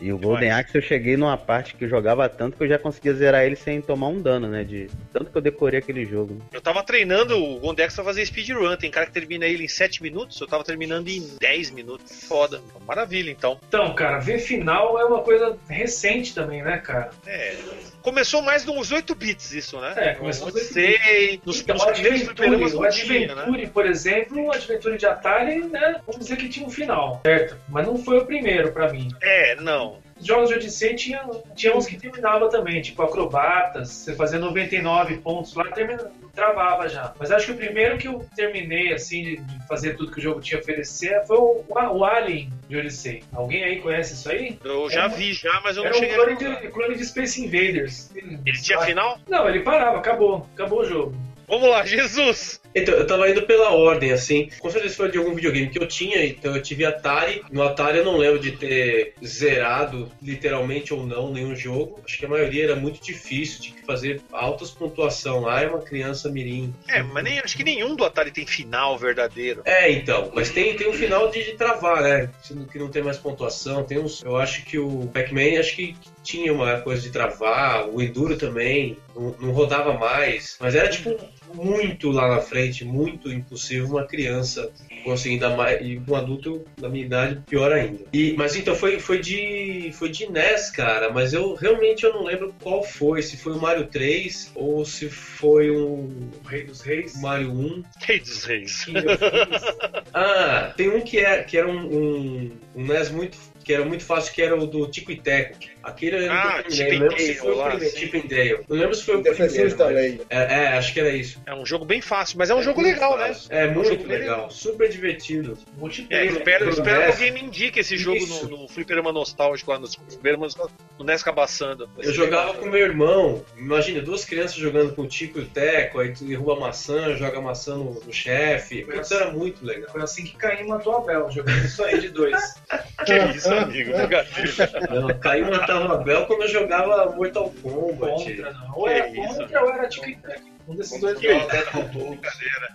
E o Golden. Axe eu cheguei numa parte que eu jogava tanto que eu já conseguia zerar ele sem tomar um dano, né? De tanto que eu decorei aquele jogo. Eu tava treinando o Gondex pra fazer speedrun. Tem cara que termina ele em 7 minutos, eu tava terminando em 10 minutos. Foda. Maravilha, então. Então, cara, ver final é uma coisa recente também, né, cara? É. Começou mais nos 8 bits isso, né? É, começou nos 8 Odyssey, nos, Então, nos Adventure, o né? Adventure, por exemplo, o Adventure de Atari, né? Vamos dizer que tinha um final, certo? Mas não foi o primeiro pra mim. É, não. Jogos de Odyssey tinha, tinha uns que terminava também, tipo Acrobatas, você fazia 99 pontos lá, termina, travava já. Mas acho que o primeiro que eu terminei, assim, de, de fazer tudo que o jogo tinha a oferecer foi o, o Alien de Odyssey. Alguém aí conhece isso aí? Eu já vi já, mas eu não Era um cheguei clone a de, clone de Space Invaders. Ele tinha final? Não, ele parava, acabou. Acabou o jogo. Vamos lá, Jesus! Então, eu tava indo pela ordem, assim. Com certeza foi de algum videogame que eu tinha, então eu tive Atari. No Atari eu não lembro de ter zerado, literalmente ou não, nenhum jogo. Acho que a maioria era muito difícil, tinha que fazer altas pontuação lá, é uma criança mirim. É, mas nem, acho que nenhum do Atari tem final verdadeiro. É, então, mas tem, tem um final de, de travar, né? Que não tem mais pontuação. Tem uns. Eu acho que o Pac-Man acho que tinha uma coisa de travar, o Enduro também, não, não rodava mais. Mas era tipo muito lá na frente, muito impossível uma criança conseguir dar mais. E um adulto da minha idade, pior ainda. E, mas então foi, foi de. Foi de NES, cara, mas eu realmente eu não lembro qual foi. Se foi o Mario 3 ou se foi um. O Rei dos Reis. Mario 1. Rei dos Reis. Ah, tem um que, é, que era um, um, um NES muito. Que era muito fácil, que era o do Tico e Teco. Aquele eu Ah, não Chip lembro and se foi o primeiro. Chip and Dale. Não lembro se foi o primeiro. mas-. É, é, acho que era isso. É um jogo bem fácil, mas é um jogo legal, né? É um muito jogo bem legal, super divertido. É, Multiplayer. espero, espero que alguém me indique esse jogo Isso. no, no Fliperama Nostálgico lá, no Fliperama no NES Cabaçando. Eu jogava com meu irmão, imagina, duas crianças jogando com o Tico e o Teco, aí tu derruba a maçã, joga a maçã no, no chefe. Putz, era muito legal. Foi assim que Caim matou Abel, jogando isso aí de dois. Que isso, amigo? Negativo. Não, caiu matava a Bel quando eu jogava Mortal Kombat. Contra, não. Ou era isso. contra ou era Tico Teco. Um desses dois Que dois.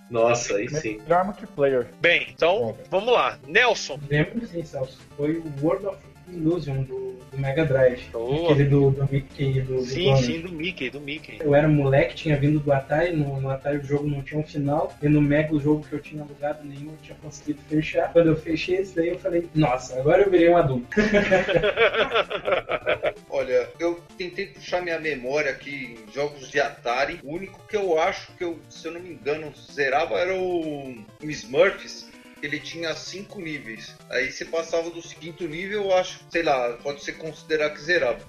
Nossa, aí sim. Melhor multiplayer. Bem, então, vamos lá. Nelson. Lembro sim, Celso. Foi o World of Illusion do, do Mega Drive. Boa. Aquele do, do Mickey e do, do Sim, Donald. sim, do Mickey, do Mickey. Eu era moleque, tinha vindo do Atari, no, no Atari o jogo não tinha um final, e no Mega o jogo que eu tinha alugado nenhum eu tinha conseguido fechar. Quando eu fechei esse daí eu falei, nossa, agora eu virei um adulto. Olha, eu tentei puxar minha memória aqui em jogos de Atari. O único que eu acho que eu, se eu não me engano, zerava era o Smurfs. Ele tinha cinco níveis. Aí você passava do quinto nível, eu acho, sei lá, pode ser considerar que zerava.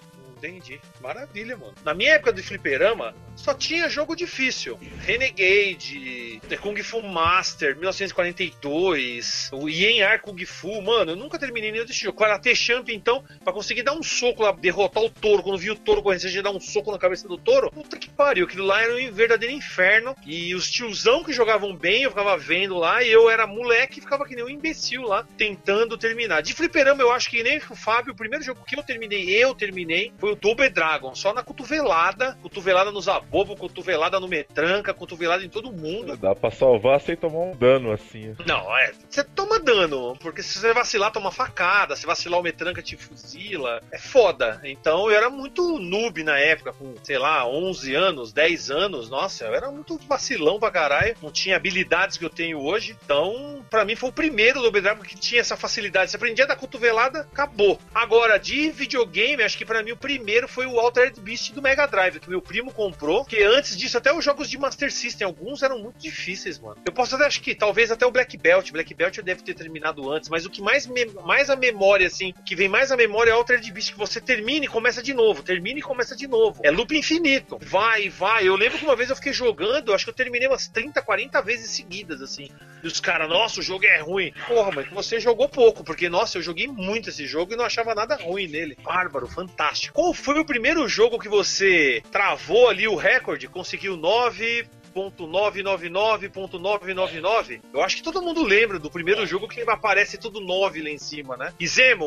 Entendi. Maravilha, mano. Na minha época de fliperama, só tinha jogo difícil. Renegade, The Kung Fu Master, 1942, o Yenhar Kung Fu. Mano, eu nunca terminei nenhum desse jogo. Karate Champ, então, pra conseguir dar um soco lá, derrotar o touro. Quando vi o touro correndo, você dar um soco na cabeça do touro. Puta que pariu. Aquilo lá era um verdadeiro inferno. E os tiozão que jogavam bem, eu ficava vendo lá. E eu era moleque e ficava que nem um imbecil lá, tentando terminar. De fliperama, eu acho que nem o Fábio, o primeiro jogo que eu terminei, eu terminei, foi o Double Dragon. Só na cotovelada. Cotovelada nos abobo, cotovelada no metranca, cotovelada em todo mundo. Dá pra salvar sem tomar um dano assim. Não, é. Você toma dano, porque se você vacilar, toma facada. Se vacilar, o metranca te fuzila. É foda. Então eu era muito noob na época, com, sei lá, 11 anos, 10 anos. Nossa, eu era muito vacilão pra caralho. Não tinha habilidades que eu tenho hoje. Então, pra mim, foi o primeiro Double Dragon que tinha essa facilidade. Você aprendia da cotovelada, acabou. Agora, de videogame, acho que pra mim o primeiro foi o Altered Beast do Mega Drive, que meu primo comprou. Que antes disso, até os jogos de Master System, alguns eram muito difíceis, mano. Eu posso até, acho que talvez até o Black Belt. Black Belt eu deve ter terminado antes, mas o que mais, mais a memória, assim, que vem mais a memória é o Altered Beast, que você termina e começa de novo, termina e começa de novo. É loop infinito. Vai, vai. Eu lembro que uma vez eu fiquei jogando, acho que eu terminei umas 30, 40 vezes seguidas, assim. E os caras, nossa, o jogo é ruim. Porra, mas você jogou pouco, porque, nossa, eu joguei muito esse jogo e não achava nada ruim nele. Bárbaro, fantástico. Qual foi o primeiro jogo que você travou ali o recorde, conseguiu 9 .999.999. Eu acho que todo mundo lembra do primeiro jogo que aparece tudo 9 lá em cima, né? E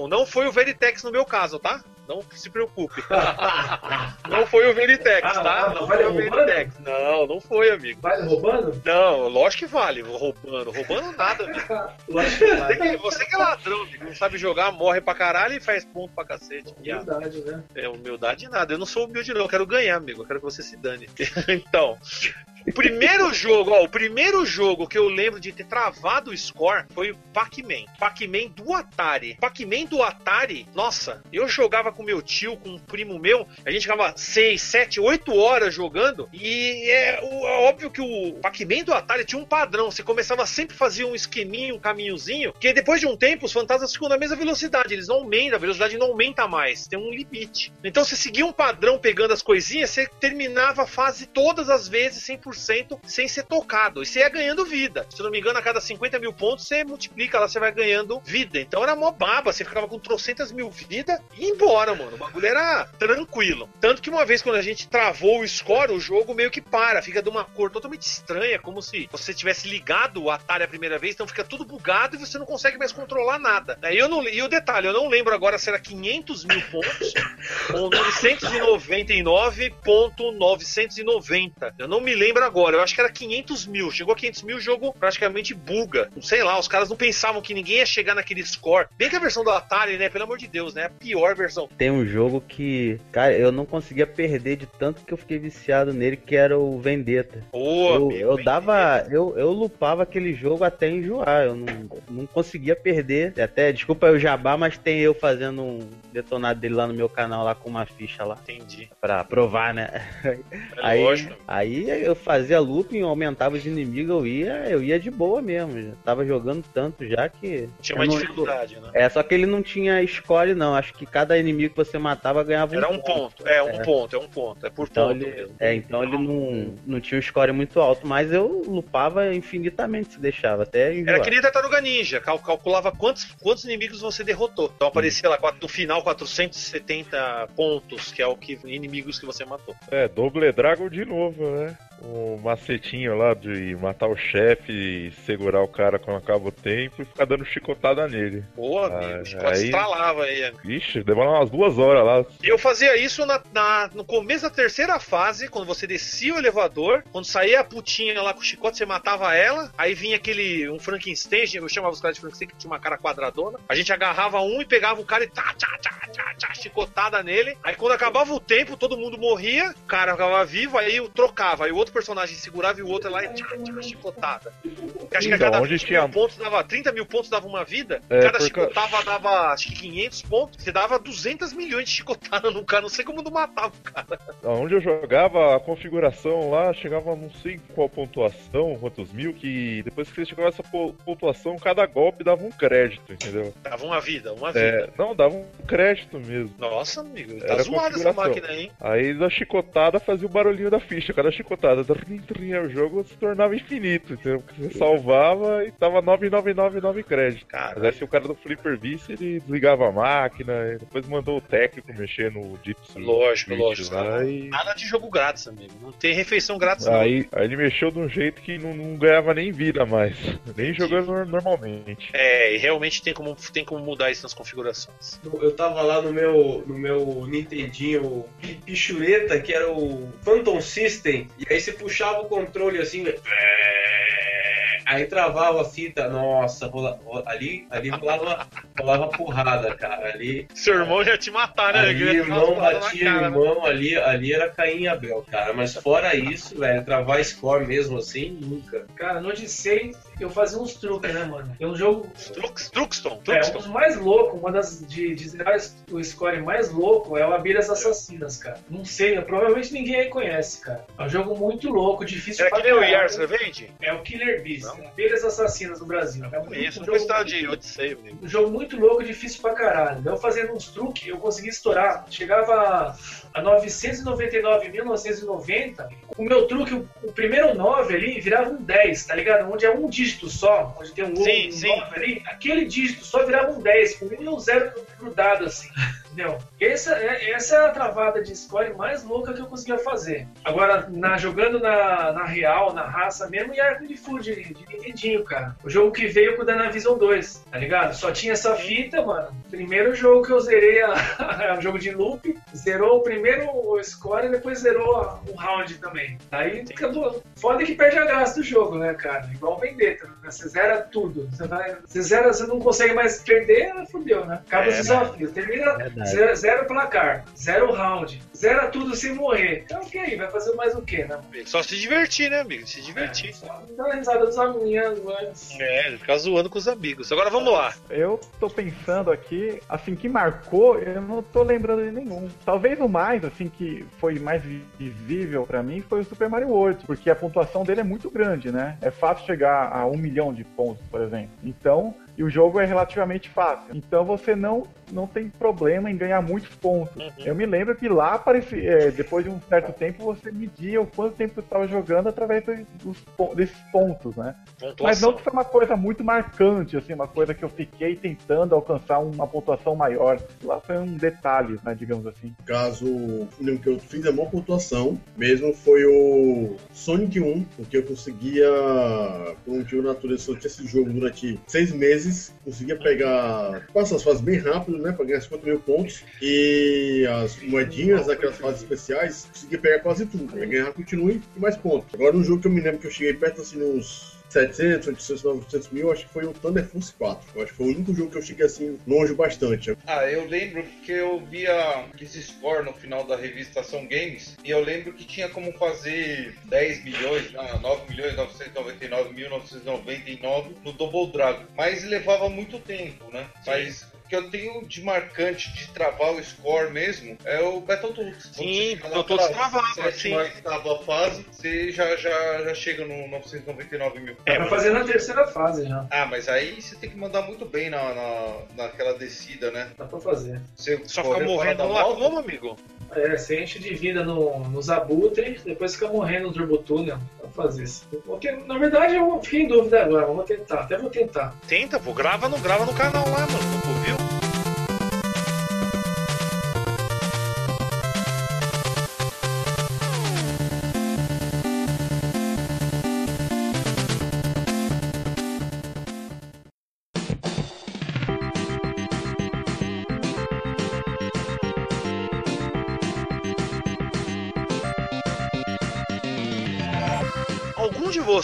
não foi o Veritex no meu caso, tá? Não se preocupe. não foi o Veritex, Ah, tá? não Não foi o? Veritex. Não, não foi, amigo. Vale roubando? Não, lógico que vale, roubando. Roubando nada, amigo. Lógico que Você vale. que, você que é ladrão, amigo. Não sabe jogar, morre pra caralho e faz ponto pra cacete. Verdade, né? É humildade nada. Eu não sou humilde, não. Eu quero ganhar, amigo. Eu quero que você se dane. então, O primeiro jogo, ó, o primeiro jogo que eu lembro de ter travado o score foi o Pac-Man. Pac-Man do Atari. Pac-Man do Atari, nossa, eu jogava com meu tio, com um primo meu, a gente ficava 6, 7, 8 horas jogando. E é, é óbvio que o Pac-Man do Atari tinha um padrão. Você começava sempre a fazer um esqueminho, um caminhozinho, que depois de um tempo os fantasmas ficam na mesma velocidade. Eles não aumentam, a velocidade não aumenta mais. Tem um limite. Então você seguia um padrão pegando as coisinhas, você terminava a fase todas as vezes 100% sem ser tocado. E você ia ganhando vida. Se não me engano, a cada 50 mil pontos você multiplica lá, você vai ganhando vida. Então era mó baba, você ficava com trocentas mil vidas e ia embora, mano. O bagulho era tranquilo. Tanto que uma vez quando a gente travou o score, o jogo meio que para, fica de uma cor totalmente estranha, como se você tivesse ligado o Atari a primeira vez, então fica tudo bugado e você não consegue mais controlar nada. Daí eu não, e o detalhe, eu não lembro agora se era 500 mil pontos ou 999.990. Eu não me lembro agora, eu acho que era 500 mil. Chegou a 500 mil, o jogo praticamente buga. Não sei lá, os caras não pensavam que ninguém ia chegar naquele score. Bem que a versão do Atari, né? Pelo amor de Deus, né? A pior versão. Tem um jogo que, cara, eu não conseguia perder de tanto que eu fiquei viciado nele, que era o Vendetta. Pô, eu, eu dava, eu, eu lupava aquele jogo até enjoar, eu não, não conseguia perder. Até, desculpa o jabá, mas tem eu fazendo um detonado dele lá no meu canal lá com uma ficha lá Entendi. pra provar, né? É Aí, lógico. aí eu fazia looping, aumentava os inimigos, eu ia, eu ia de boa mesmo. Já tava jogando tanto já que. Tinha eu mais não- dificuldade, né? É, só que ele não tinha score, não. Acho que cada inimigo que você matava ganhava Era um ponto. É, um ponto, é um ponto. É por Então ponto ele, mesmo. é, então ele não, não tinha um score muito alto, mas eu lupava infinitamente se deixava, até enjoar. Era que nem Tartaruga Ninja, cal- calculava quantos, quantos inimigos você derrotou. Então aparecia lá no final 470 pontos, que é o que inimigos que você matou. É, Double Dragon de novo, né? O macetinho lá de matar o chefe e segurar o cara quando acaba o tempo e ficar dando chicotada nele. Boa, Ah, amigo. Chicote aí- estralava aí. Ixi, demora umas duas horas lá. Eu fazia isso na, na- no começo da terceira fase, quando você descia o elevador, quando saía a putinha lá com o chicote, você matava ela, aí vinha aquele, um Frankenstein, eu chamava os caras de Frankenstein, que tinha uma cara quadradona, a gente agarrava um e pegava o cara e tá, tchá, tchá, tchá, tchá, chicotada nele, aí quando acabava o tempo, todo mundo morria, o cara ficava vivo, aí eu trocava, aí o outro personagem segurava e o outro lá e tchá, tchá, chicotada. Porque acho que a Então, cada onde 20 tinha- mil pontos dava, 30 mil pontos dava uma vida, É, cada porque- chicotava dava, acho que 500 pontos, você dava 200 milhões de chicotada no cara, não sei como não matava o cara. Onde eu jogava a configuração lá, chegava não sei qual pontuação, quantos mil, que depois que você chegava nessa po- pontuação, cada golpe dava um crédito, entendeu? Dava uma vida, uma É, vida. não, dava um crédito mesmo. Nossa, amigo, tá Era zoada essa máquina aí. Aí da chicotada fazia o barulhinho da ficha, cada chicotada. Aí o jogo se tornava infinito, entendeu? Porque você salvava e tava 9999 créditos. Cara, Mas aí se o cara do Flipper visse, ele desligava a máquina, e depois mandou o técnico mexer no Deep lógico, Switch lógico. lá e- Nada de jogo grátis, amigo. Não tem refeição grátis, não. Aí, aí ele mexeu de um jeito que não, não ganhava nem vida mais. Nem jogando nor- normalmente. É, e realmente tem como, tem como mudar isso nas configurações. Eu tava lá no meu, no meu Nintendinho pi- pichuleta, que era o Phantom System, e aí você puxava o controle assim, aí travava a fita, nossa, rola- rola- ali, ali rolava, rolava porrada, cara, ali... Seu irmão ia te matar, né? Ali, irmão batia cara, né? irmão, ali, ali era Caim e Abel, cara. Mas fora isso, velho, travar score mesmo assim, nunca. Cara, no Odyssey eu fazia uns truques, né, mano? É um jogo. Trux, Truxton, É, um dos mais loucos, uma das de, de zerar o score mais louco é o Abelhas Assassinas, cara. Não sei, provavelmente ninguém aí conhece, cara. É um jogo muito louco, difícil Era pra que nem o Revenge? É o Killer Beast, né? Abelhas Assassinas no Brasil. É um, Conheço, um jogo gostava muito de Odyssey, amigo. um jogo muito louco, difícil pra caralho. Eu fazendo uns truques, eu consegui estourar. Chegava a 999, 1990. O meu truque, o, o primeiro 9 ali virava um 10, tá ligado? Onde é um dígito só, onde tem um, Sim, um sim. 9 ali, aquele dígito só virava um 10, com um e um zero grudado assim. Entendeu? Essa é, essa é a travada de score mais louca que eu conseguia fazer. Agora, na, jogando na, na real, na raça mesmo, e Arco de Food de, de Nintendinho, cara. O jogo que veio com o Dynavision 2, tá ligado? Só tinha essa fita, mano. Primeiro jogo que eu zerei, a, é um jogo de loop, zerou o primeiro score e depois zerou a- o round também. Aí acabou. Foda que perde a graça do jogo, né, cara? Igual Vendetta, né? Você zera tudo. Você, vai, você zera, você não consegue mais perder, fudeu, né? Acaba É, os desafios. Termina. É. Zero, zero placar, zero round, zero tudo sem morrer. Então, ok, vai fazer mais o quê, né? Só se divertir, né, amigo? Se divertir. Dá uma risada dos amiguinhos, mas. É, ficar zoando com os amigos. Agora vamos lá. Eu tô pensando aqui, assim, que marcou, eu não tô lembrando de nenhum. Talvez o mais, assim, que foi mais visível pra mim foi o Super Mario World, porque a pontuação dele é muito grande, né? É fácil chegar a um milhão de pontos, por exemplo. Então, e o jogo é relativamente fácil. Então você não, não tem problema em ganhar muitos pontos. Uhum. Eu me lembro que lá, aparecia, é, depois de um certo tempo, você media o quanto tempo você estava jogando através dos, desses pontos, né? Mas não que foi uma coisa muito marcante, assim, uma coisa que eu fiquei tentando alcançar uma pontuação maior. Lá foi um detalhe, né, digamos assim. caso que eu fiz a maior pontuação mesmo foi o Sonic 1, porque eu conseguia, por um motivo natureza, eu tinha esse jogo durante seis meses, conseguia pegar, passar as fases bem rápido, né, pra ganhar 50 mil pontos, e as moedinhas daquelas fases especiais, conseguia pegar quase tudo, pra ganhar continue e mais pontos. Agora, um jogo que eu me lembro que eu cheguei perto, assim, nos 700, 800, 900 mil, acho que foi o Thunder Force 4. Eu acho que foi o único jogo que eu cheguei assim longe bastante. Ah, eu lembro que eu via esse score no final da revista Ação Games e eu lembro que tinha como fazer 10 milhões, ah, 9 milhões 999 mil 999 no Double Dragon, mas levava muito tempo, né? Mas o que eu tenho de marcante de travar o score mesmo é o Battletoads. Sim, Battletoads travava, sim. oitava fase, você já, já, já chega no 999 mil. É, vai fazer na terceira fase já. Ah, mas aí você tem que mandar muito bem na, na, naquela descida, né? Dá pra fazer. Você Só fora morrendo moto, como, amigo? É, você enche de vida no, nos abutres, depois fica morrendo no Turbo Tunnel. Dá pra fazer isso. Porque, na verdade, eu fiquei em dúvida agora, vamos tentar. Até vou tentar. Tenta, pô. Grava, não grava no canal lá, mano. Pô, viu?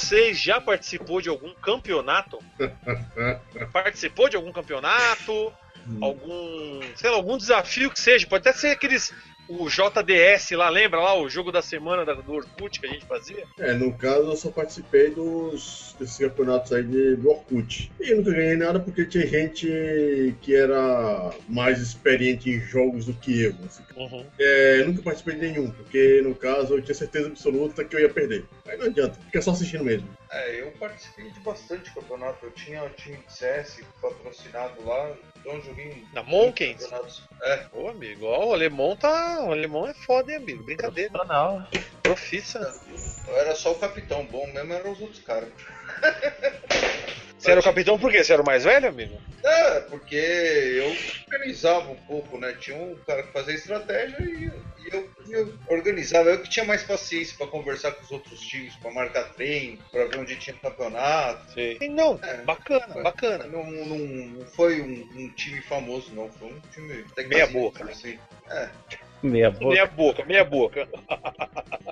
Vocês já participou de algum campeonato? participou de algum campeonato? Algum, sei lá, algum desafio que seja? Pode até ser aqueles o JDS lá, lembra lá o jogo da semana da- do Orkut que a gente fazia? É, no caso eu só participei dos desses campeonatos aí de, do Orkut. E eu nunca ganhei nada porque tinha gente que era mais experiente em jogos do que eu. assim. É, nunca participei de nenhum, porque no caso eu tinha certeza absoluta que eu ia perder. Aí não adianta, fica só assistindo mesmo. É, eu participei de bastante campeonato. Eu tinha um time de CS patrocinado lá, então eu joguei Na Monkens? É, Ô, amigo, ó, o alemão tá. O alemão é foda, hein, amigo? Brincadeira. Não, Profissa. eu era só o capitão, bom mesmo eram os outros caras. Você era o capitão por quê? Você era o mais velho, amigo? É, porque eu organizava um pouco, né? Tinha um cara que fazia estratégia e, e eu, eu organizava. Eu que tinha mais paciência pra conversar com os outros times, pra marcar treino, pra ver onde tinha campeonato. Sei. Não, É. bacana, bacana. Não, não, não foi um, um time famoso, não. Foi um time Meia boca. Assim. É. meia boca. Meia boca, meia boca.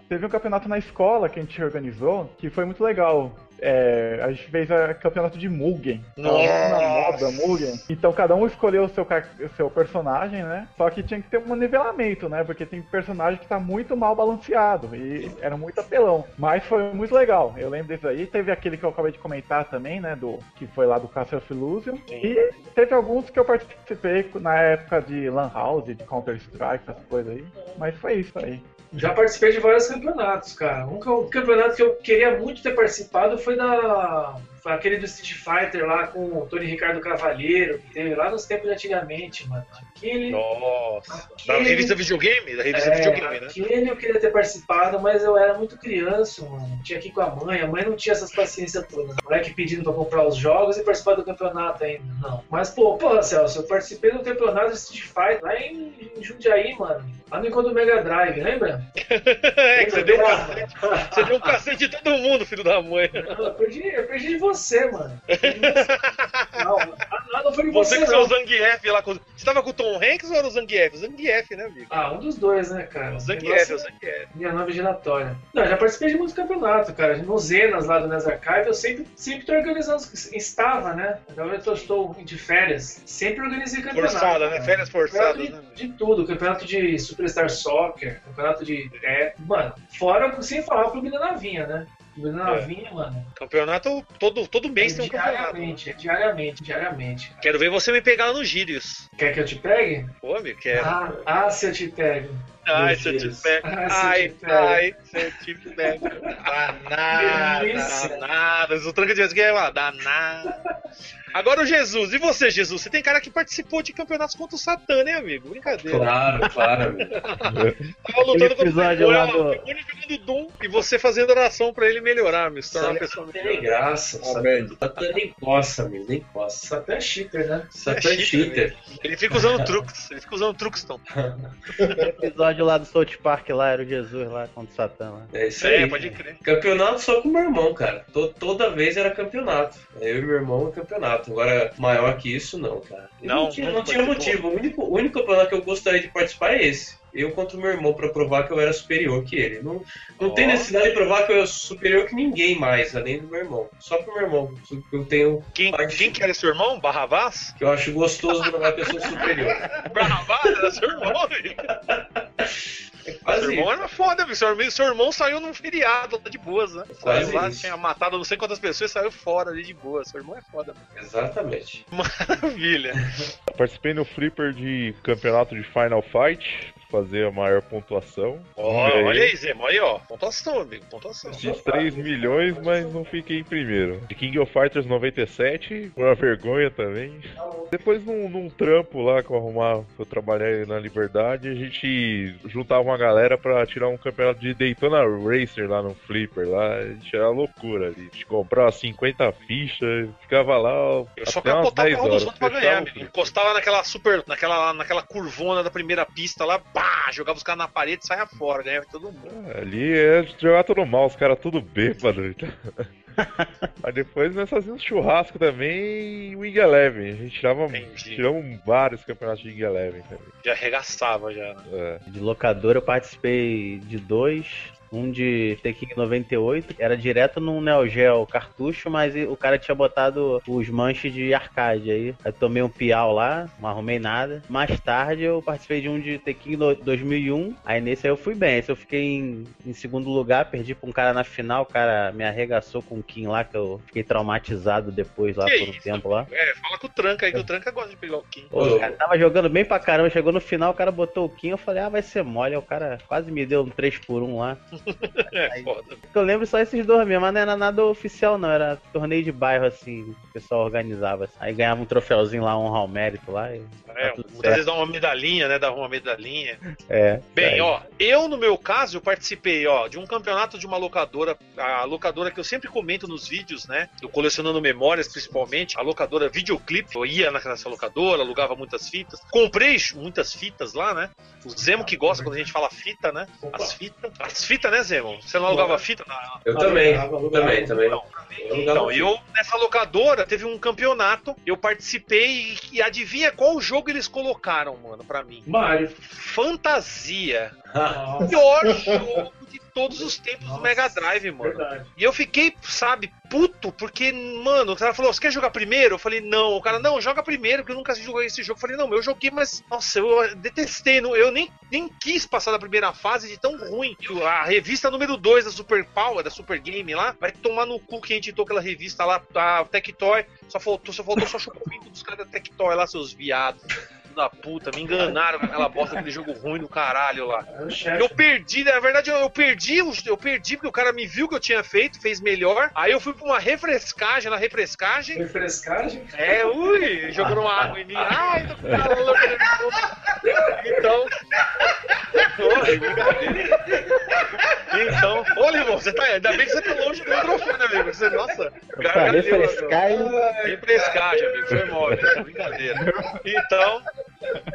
Teve um campeonato na escola que a gente organizou que foi muito legal. É, a gente fez a campeonato de Mugen. Tava muito na moda, Mugen. Então cada um escolheu o seu, o seu personagem, né? Só que tinha que ter um nivelamento, né? Porque tem personagem que tá muito mal balanceado e era muito apelão. Mas foi muito legal. Eu lembro desse aí. Teve aquele que eu acabei de comentar também, né? Do, que foi lá do Castle of Illusion. E teve alguns que eu participei na época de Lan House, de Counter-Strike, essas coisas aí. Mas foi isso aí. Já participei de vários campeonatos, cara. Um, ca- campeonato que eu queria muito ter participado foi da. Foi aquele do Street Fighter lá com o Tony Ricardo Cavalheiro, que teve lá nos tempos de antigamente, mano. Aquele. Nossa. Da aquele- revista videogame? Da revista É, videogame, né? aquele eu queria ter participado, mas eu era muito criança, mano. Tinha ir com a mãe, a mãe não tinha essas paciências todas. O moleque pedindo pra comprar os jogos e participar do campeonato ainda. Não. Mas, pô, pô, Celso, eu participei do campeonato de Street Fighter lá em, em Jundiaí, mano. Lá no encontro do Mega Drive, lembra? é, que você deu, um cacete, você deu um cacete de todo mundo, filho da mãe. Não, eu perdi, eu perdi de você, mano. Eu você. Não, lá Nada foi Você você, com seu não. Zangief lá. Com... Você tava com o Tom Hanks ou era o Zangief? O Zangief, né, amigo? Ah, um dos dois, né, cara? O Zangief, o Zangief. Minha nova giratória. Não, já participei de muitos campeonatos, cara. Nos Zenas lá do Nas Archive, eu sempre, sempre tô organizando. Estava, né? Agora eu tô, estou de férias. Sempre organizei campeonato. Forçada, né? cara. Férias forçadas, né? de, de tudo. Campeonato de Superstar Soccer, campeonato de. É, mano, fora sem falar o Clube da Navinha, né? O Clube da É. Navinha, mano. Campeonato, todo, todo mês tem um campeonato. diariamente, é diariamente, diariamente. Quero ver você me pegar lá no Gírios. Quer que eu te pegue? Pô, amigo, quero. Ah, ah, se eu te pego. Ai, se eu te pego. Ah, se Ai, ai, se eu te pego. Danada, danada. O tranca de que é danada. Agora o Jesus. E você, Jesus? Você tem cara que participou de campeonatos contra o Satã, né, amigo? Brincadeira. Claro, claro. Tava lutando contra o do- o Demônio jogando Doom e você fazendo oração pra ele melhorar, me se tornar uma pessoa Não tem melhor. graça. Amém. Satã nem coça, amigo, nem coça. Até é cheater, né? Satã é cheater. Ele fica usando truques, ele fica usando truques, então. O episódio lá do South Park lá, era o Jesus lá contra o Satã lá. É isso É, aí. pode crer. Campeonato só com meu irmão, cara. To- toda vez era campeonato. Eu e meu irmão é campeonato. Agora, maior que isso, não, cara. E Não, não, tinha, não tinha motivo. O único, o único campeonato que eu gostaria de participar é esse. Eu contra o meu irmão pra provar que eu era superior que ele. Não, não Ó. tem necessidade de provar que eu sou superior que ninguém mais, além do meu irmão. Só pro meu irmão. que Eu tenho. Quem, quem que era seu irmão? Barrabás? Que eu acho gostoso ver uma pessoa superior. Barrabás era seu irmão, Seu irmão isso. era foda, amigo. Seu, irmão- seu irmão saiu num feriado lá de boas, né? Quase Saiu lá, isso. tinha matado não sei quantas pessoas e saiu fora ali de boa. Seu irmão é foda, mano. Exatamente. Maravilha. Participei no Flipper de campeonato de Final Fight, fazer a maior pontuação. Ó, Ganhei olha aí, Zemo. Aí, ó. Pontuação, amigo. Pontuação. Fiz 3 milhões, mas não fiquei em primeiro. De King of Fighters 97, foi uma vergonha também. Depois num, num trampo lá que eu arrumava, que eu trabalhei na Liberdade, a gente juntava uma galera pra tirar um campeonato de Daytona Racer lá no Flipper, lá, a gente era loucura ali. A gente comprava 50 fichas, ficava lá Eu só capotava o 10 carro dos outros pra ganhar, amigo. Encostava naquela super. Naquela, naquela curvona da primeira pista lá, pá! Jogava os caras na parede e saia fora, ganhava todo mundo. Ali é jogar tudo mal, os caras tudo bêbado. Então. Aí depois nós fazíamos churrasco também e Wing Eleven. A gente tirava, tiramos vários campeonatos de Wing Eleven também. Já arregaçava já. É. De locadora eu participei de dois. Um de Tekken 98, era direto num Neo Geo cartucho, mas o cara tinha botado os manches de arcade aí. Aí tomei um piau lá, não arrumei nada. Mais tarde eu participei de um de Tekken no- 2001, aí nesse aí eu fui bem. Esse eu fiquei em, em segundo lugar, perdi pra um cara na final, o cara me arregaçou com o Kim lá, que eu fiquei traumatizado depois lá Que por um isso? tempo lá. É, fala com o Tranca aí, que o Tranca gosta de pegar o Kim. Pô, o cara tava jogando bem pra caramba, chegou no final, o cara botou o Kim, eu falei, ah, vai ser mole, aí o cara quase me deu um 3x1 lá. É, foda. Eu lembro só esses dois mesmo, mas não era nada oficial não, era torneio de bairro assim, que o pessoal organizava. assim. Aí ganhava um troféuzinho lá, honra ao mérito lá. E... É, certo. vezes dá uma medalhinha, né? Dá uma medalhinha. É. Bem, aí. ó, eu no meu caso, eu participei, ó, de um campeonato de uma locadora, a locadora que eu sempre comento nos vídeos, né, do Colecionando Memórias, principalmente, a locadora Videoclip, eu ia nessa locadora, alugava muitas fitas, comprei muitas fitas lá, né, o Zemo que gosta quando a gente fala fita, né, as fitas, as fitas, né, Zemo? Você não alugava fita? Na... Eu também, Alugava, também, também. Não, Eu Então, eu, nessa locadora, teve um campeonato, eu participei e, e adivinha qual jogo eles colocaram, mano, pra mim? Mario. Fantasia. Nossa, pior jogo de todos os tempos do Nossa, Mega Drive, mano. verdade. E eu fiquei, sabe, puto, porque, mano, o cara falou: você quer jogar primeiro? Eu falei, não. O cara, não, joga primeiro, porque eu nunca joguei esse jogo. Eu falei, não, eu joguei, mas, nossa, eu detestei. não- Eu nem, nem quis passar da primeira fase de tão ruim. A revista número 2 da Super Power, da Super Game lá, vai tomar no cu que editou aquela revista lá, a Tectoy. Só faltou, só faltou só chupar o dos caras da Tectoy lá, seus viados. Da puta, me enganaram com aquela bosta, aquele jogo ruim do caralho lá. Chefe. Eu perdi, na verdade, eu, eu perdi, o- eu perdi porque o cara me viu que eu tinha feito, fez melhor. Aí eu fui pra uma refrescagem, na refrescagem. Refrescagem. É, ui, jogando uma água em mim. Ai, tô com calor. Então. Oi, brincadeira. Então, olha, irmão, você tá. Ainda bem que você tá longe do microfone, amigo. Você, nossa, gargalhou, refrescar e... Refrescagem, amigo. Foi é brincadeira. Então,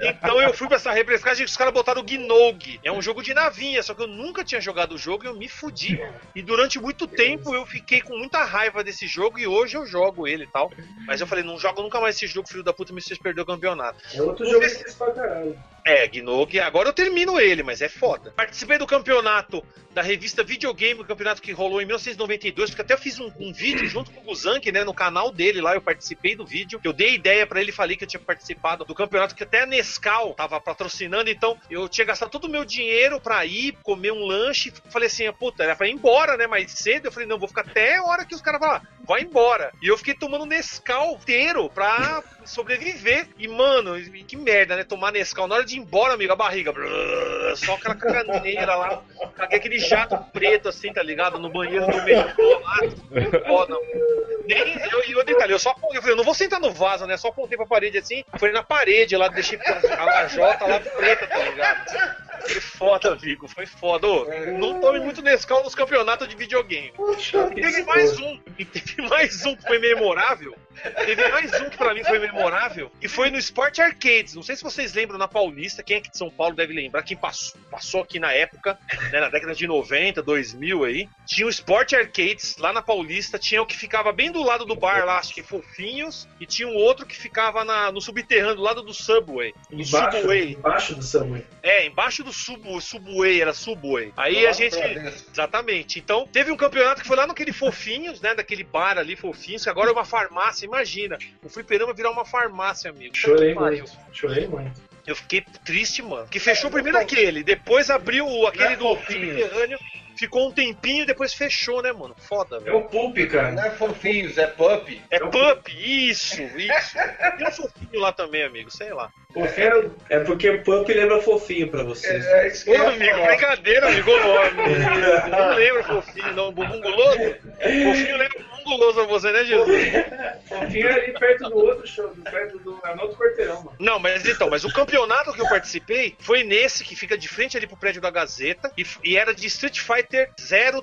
Então eu fui pra essa repescagem e os caras botaram o Gnog. É um jogo de navinha, só que eu nunca tinha jogado o jogo e eu me fudi. E durante muito tempo eu fiquei com muita raiva desse jogo e hoje eu jogo ele e tal. Mas eu falei, não jogo nunca mais esse jogo, filho da puta, me fez perder o campeonato. É outro jogo difícil pra caralho. É, Gnog, agora eu termino ele, mas é foda. Participei do campeonato da revista Videogame, o campeonato que rolou em 1992, porque até eu fiz um, um vídeo junto com o Guzank, né, no canal dele lá, eu participei do vídeo, eu dei ideia pra ele, falei que eu tinha participado do campeonato, que até a Nescau tava patrocinando, então eu tinha gastado todo o meu dinheiro pra ir, comer um lanche, falei assim, puta, era pra ir embora, né, mais cedo, eu falei, não, vou ficar até a hora que os caras falar, vai embora. E eu fiquei tomando Nescau inteiro pra sobreviver. E, mano, que merda, né? Tomar Nescau na hora de ir embora, amigo, a barriga. brrr, só aquela caganeira lá. Caguei aquele jato preto assim, tá ligado? No banheiro do metrô lá. Foda. Nem, eu, e o detalhe, eu só apontei, eu falei, eu não vou sentar no vaso, né? Só apontei pra parede assim, foi na parede lá, deixei a lajota lá preta, tá ligado? Foi foda, amigo, foi foda. Ô, não tome muito Nescau nos campeonatos de videogame. Teve mais um, e teve mais um que foi memorável. Teve mais um que pra mim foi memorável. E foi no Sport Arcades. Não sei se vocês lembram na Paulista. Quem é aqui de São Paulo deve lembrar. Quem passou, passou aqui na época, né, na década de 90, 2000 aí. Tinha o Sport Arcades lá na Paulista. Tinha o que ficava bem do lado do bar lá, acho que Fofinhos. E tinha um outro que ficava na, no subterrâneo, do lado do Subway. No Embaixo, Subway. embaixo do Subway. É, embaixo do sub, Subway, era Subway. Aí a gente. Exatamente. Então, teve um campeonato que foi lá naquele Fofinhos, né? Daquele bar ali, Fofinhos, que agora é uma farmácia. Imagina, o fliperama virar uma farmácia, amigo. Chorei Pariu. muito. Chorei muito. Eu fiquei triste, mano. Que fechou primeiro aquele, depois abriu aquele do subterrâneo, ficou um tempinho, depois fechou, né, mano? Foda, É velho. o Pulp, cara. Não é fofinhos, é pup. É Pup, isso, isso. Tem um fofinho lá também, amigo, sei lá. Fofinho era- É porque Pump lembra fofinho pra vocês. É isso que Ô, amigo, brincadeira, amigo. Não lembro fofinho, não. Bumbum guloso? Fofinho lembra guloso você, né, Jesus? Fofinho era ali perto do outro show, perto do. Outro quarteirão, mano. Não, mas então, mas o campeonato que eu participei foi nesse que fica de frente ali pro prédio da Gazeta e, e era de Street Fighter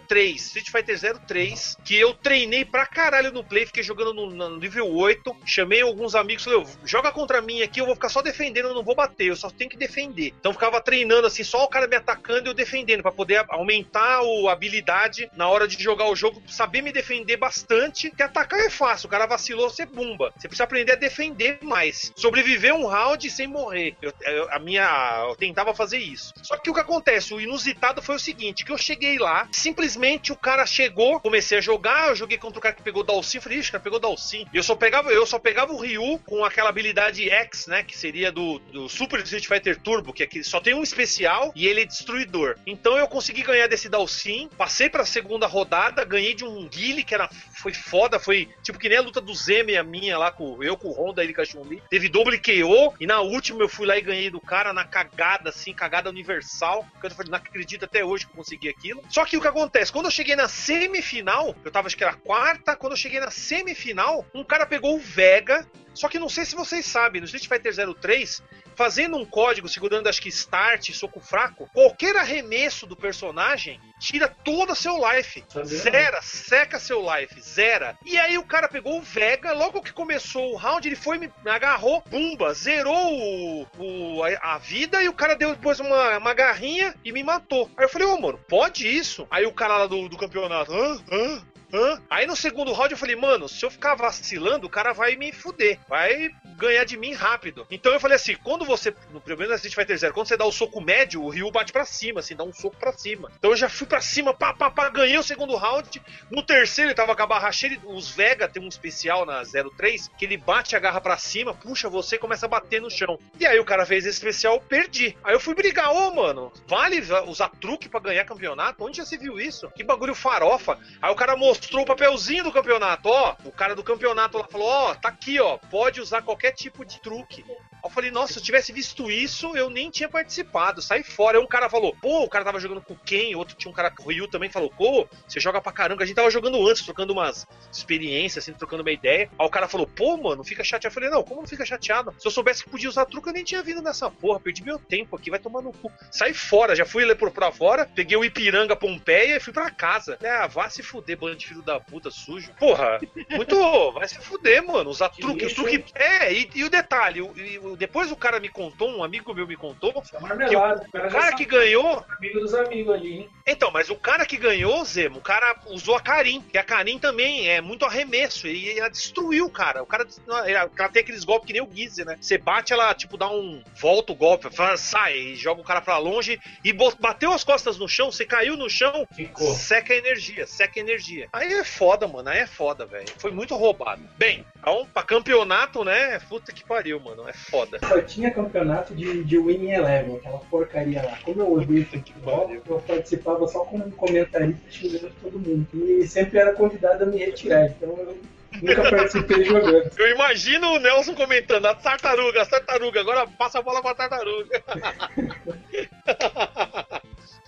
03, Street Fighter 03, que eu treinei pra caralho no play, fiquei jogando no, no nível 8, chamei alguns amigos, falei, "Ô, joga contra mim aqui, eu vou ficar só defendendo, eu não vou bater, eu só tenho que defender. Então ficava treinando assim, só o cara me atacando e eu defendendo, pra poder aumentar a habilidade na hora de jogar o jogo, saber me defender bastante, que atacar é fácil, o cara vacilou, você bumba. Você precisa aprender a defender mais. Sobreviver um round sem morrer. Eu, eu- a minha. Eu tentava fazer isso. Só que o que acontece? O inusitado foi o seguinte: que eu cheguei lá, simplesmente o cara chegou, comecei a jogar, eu joguei contra o cara que pegou Dalsin, falei, ixi, cara pegou Dalsin. E eu só pegava, eu só pegava o Ryu com aquela habilidade X, né? Que seria do, do Super Street Fighter Turbo, que aqui só tem um especial e ele é destruidor. Então eu consegui ganhar desse Dalsin, passei pra segunda rodada, ganhei de um Guile, que era, foi foda, foi tipo que nem a luta do Zeme a minha lá, com eu com o Honda, ele com a Chun-Li. Teve doble KO, e na última eu fui lá e ganhei do cara na cagada, assim, cagada universal. Que eu falei, não acredito até hoje que eu consegui aquilo. Só que o que acontece? Quando eu cheguei na semifinal, eu tava acho que era quarta, quando eu cheguei na semifinal, um cara pegou o Vega. Só que não sei se vocês sabem, no Street Fighter 03, fazendo um código, segurando acho que start, soco fraco, qualquer arremesso do personagem tira todo seu life. Zera, seca seu life, zera. E aí o cara pegou o Vega, logo que começou o round, ele foi, me agarrou, bumba, zerou o, o- a, a vida e o cara deu depois uma, uma garrinha e me matou. Aí eu falei, ô mano, pode isso? Aí o cara lá do, do campeonato, hã? Hã? Hã? Aí no segundo round eu falei, mano, se eu ficar vacilando, o cara vai me fuder. Vai ganhar de mim rápido. Então eu falei assim, quando você, no primeiro Street Fighter Zero, quando você dá o soco médio, o Ryu bate pra cima, assim, dá um soco pra cima. Então eu já fui pra cima, pá, pá, pá, ganhei o segundo round. No terceiro ele tava com a barra cheia, os Vega tem um especial na 03, que ele bate a garra pra cima, puxa você e começa a bater no chão. E aí o cara fez esse especial, perdi. Aí eu fui brigar, ô mano, vale usar truque pra ganhar campeonato? Onde já se viu isso? Que bagulho farofa. Aí o cara mostrou o papelzinho do campeonato, ó. O cara do campeonato lá falou, ó, tá aqui, ó. Pode usar qualquer tipo de truque. Eu falei, nossa, se eu tivesse visto isso, eu nem tinha participado. Sai fora. Aí um cara falou, pô, o cara tava jogando com quem? Outro tinha um cara, o Ryu também falou, pô, você joga pra caramba. A gente tava jogando antes, trocando umas experiências, assim, trocando uma ideia. Aí o cara falou, pô, mano, fica chateado. Eu falei, não, como não fica chateado? Se eu soubesse que podia usar truque, eu nem tinha vindo nessa porra. Perdi meu tempo aqui, vai tomar no cu. Sai fora, já fui por pra fora, peguei o Ipiranga Pompeia e fui pra casa. Ah, vá se fuder, bando de filho da puta sujo. Porra, muito. Vai se fuder, mano. Usar truque. lixo, truque é, e, e o detalhe, o, e o depois o cara me contou, um amigo meu me contou, que o, Marmelada, o cara cara que ganhou. Amigo dos amigos ali, hein? Então, mas o cara que ganhou, Zemo, o cara usou a Karim, que a Karim também é muito arremesso, e ela destruiu o cara. O cara, ela, tem aqueles golpes que nem o Gizzy, né? Você bate, ela, tipo, dá um. volta o golpe, sai, e joga o cara pra longe, e bateu as costas no chão, você caiu no chão, Ficou. seca a energia, seca a energia. Aí é foda, mano, aí é foda, velho. Foi muito roubado. Bem, então, pra campeonato, né? Puta que pariu, mano, é foda. Só tinha campeonato de, de Winning Eleven, aquela porcaria lá. Como eu odeio futebol, eu participava só como um comentarista xingando todo mundo. E sempre era convidado a me retirar, então eu nunca participei jogando. Eu imagino o Nelson comentando, a tartaruga, as tartaruga, agora passa a bola pra tartaruga.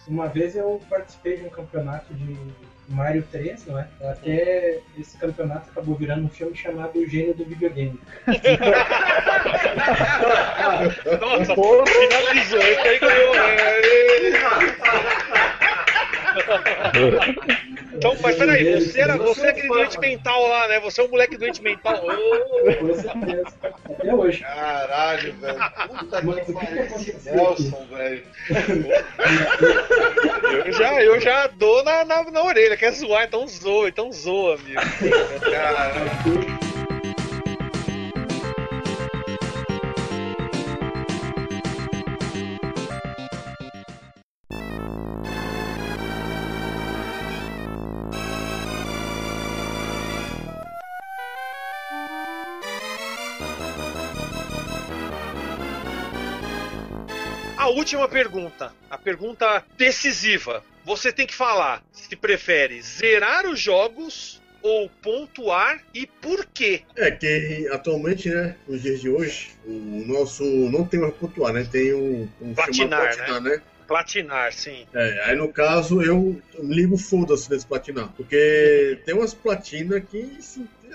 Uma vez eu participei de um campeonato de Mario 3, não é? Até esse campeonato acabou virando um filme chamado O Gênio do Videogame. Nossa, finalizou, aí ganhou. É. Então, mas peraí, você, era, você é aquele doente mental lá, né? Você é o moleque doente mental. Com certeza. Até hoje. Caralho, velho. Puta Mas que pariu. Nelson, velho. Eu já, eu já dou na, na, na orelha, quer zoar, então zoa, então zoa, amigo. Caralho. Última pergunta, a pergunta decisiva. Você tem que falar se prefere zerar os jogos ou pontuar e por quê. É que atualmente, né, nos dias de hoje, o nosso não tem mais pontuar, né? Tem um, um Platinar, platinar, né? Platinar, sim. É, aí no caso eu ligo foda-se desse platinar. Porque tem umas platinas que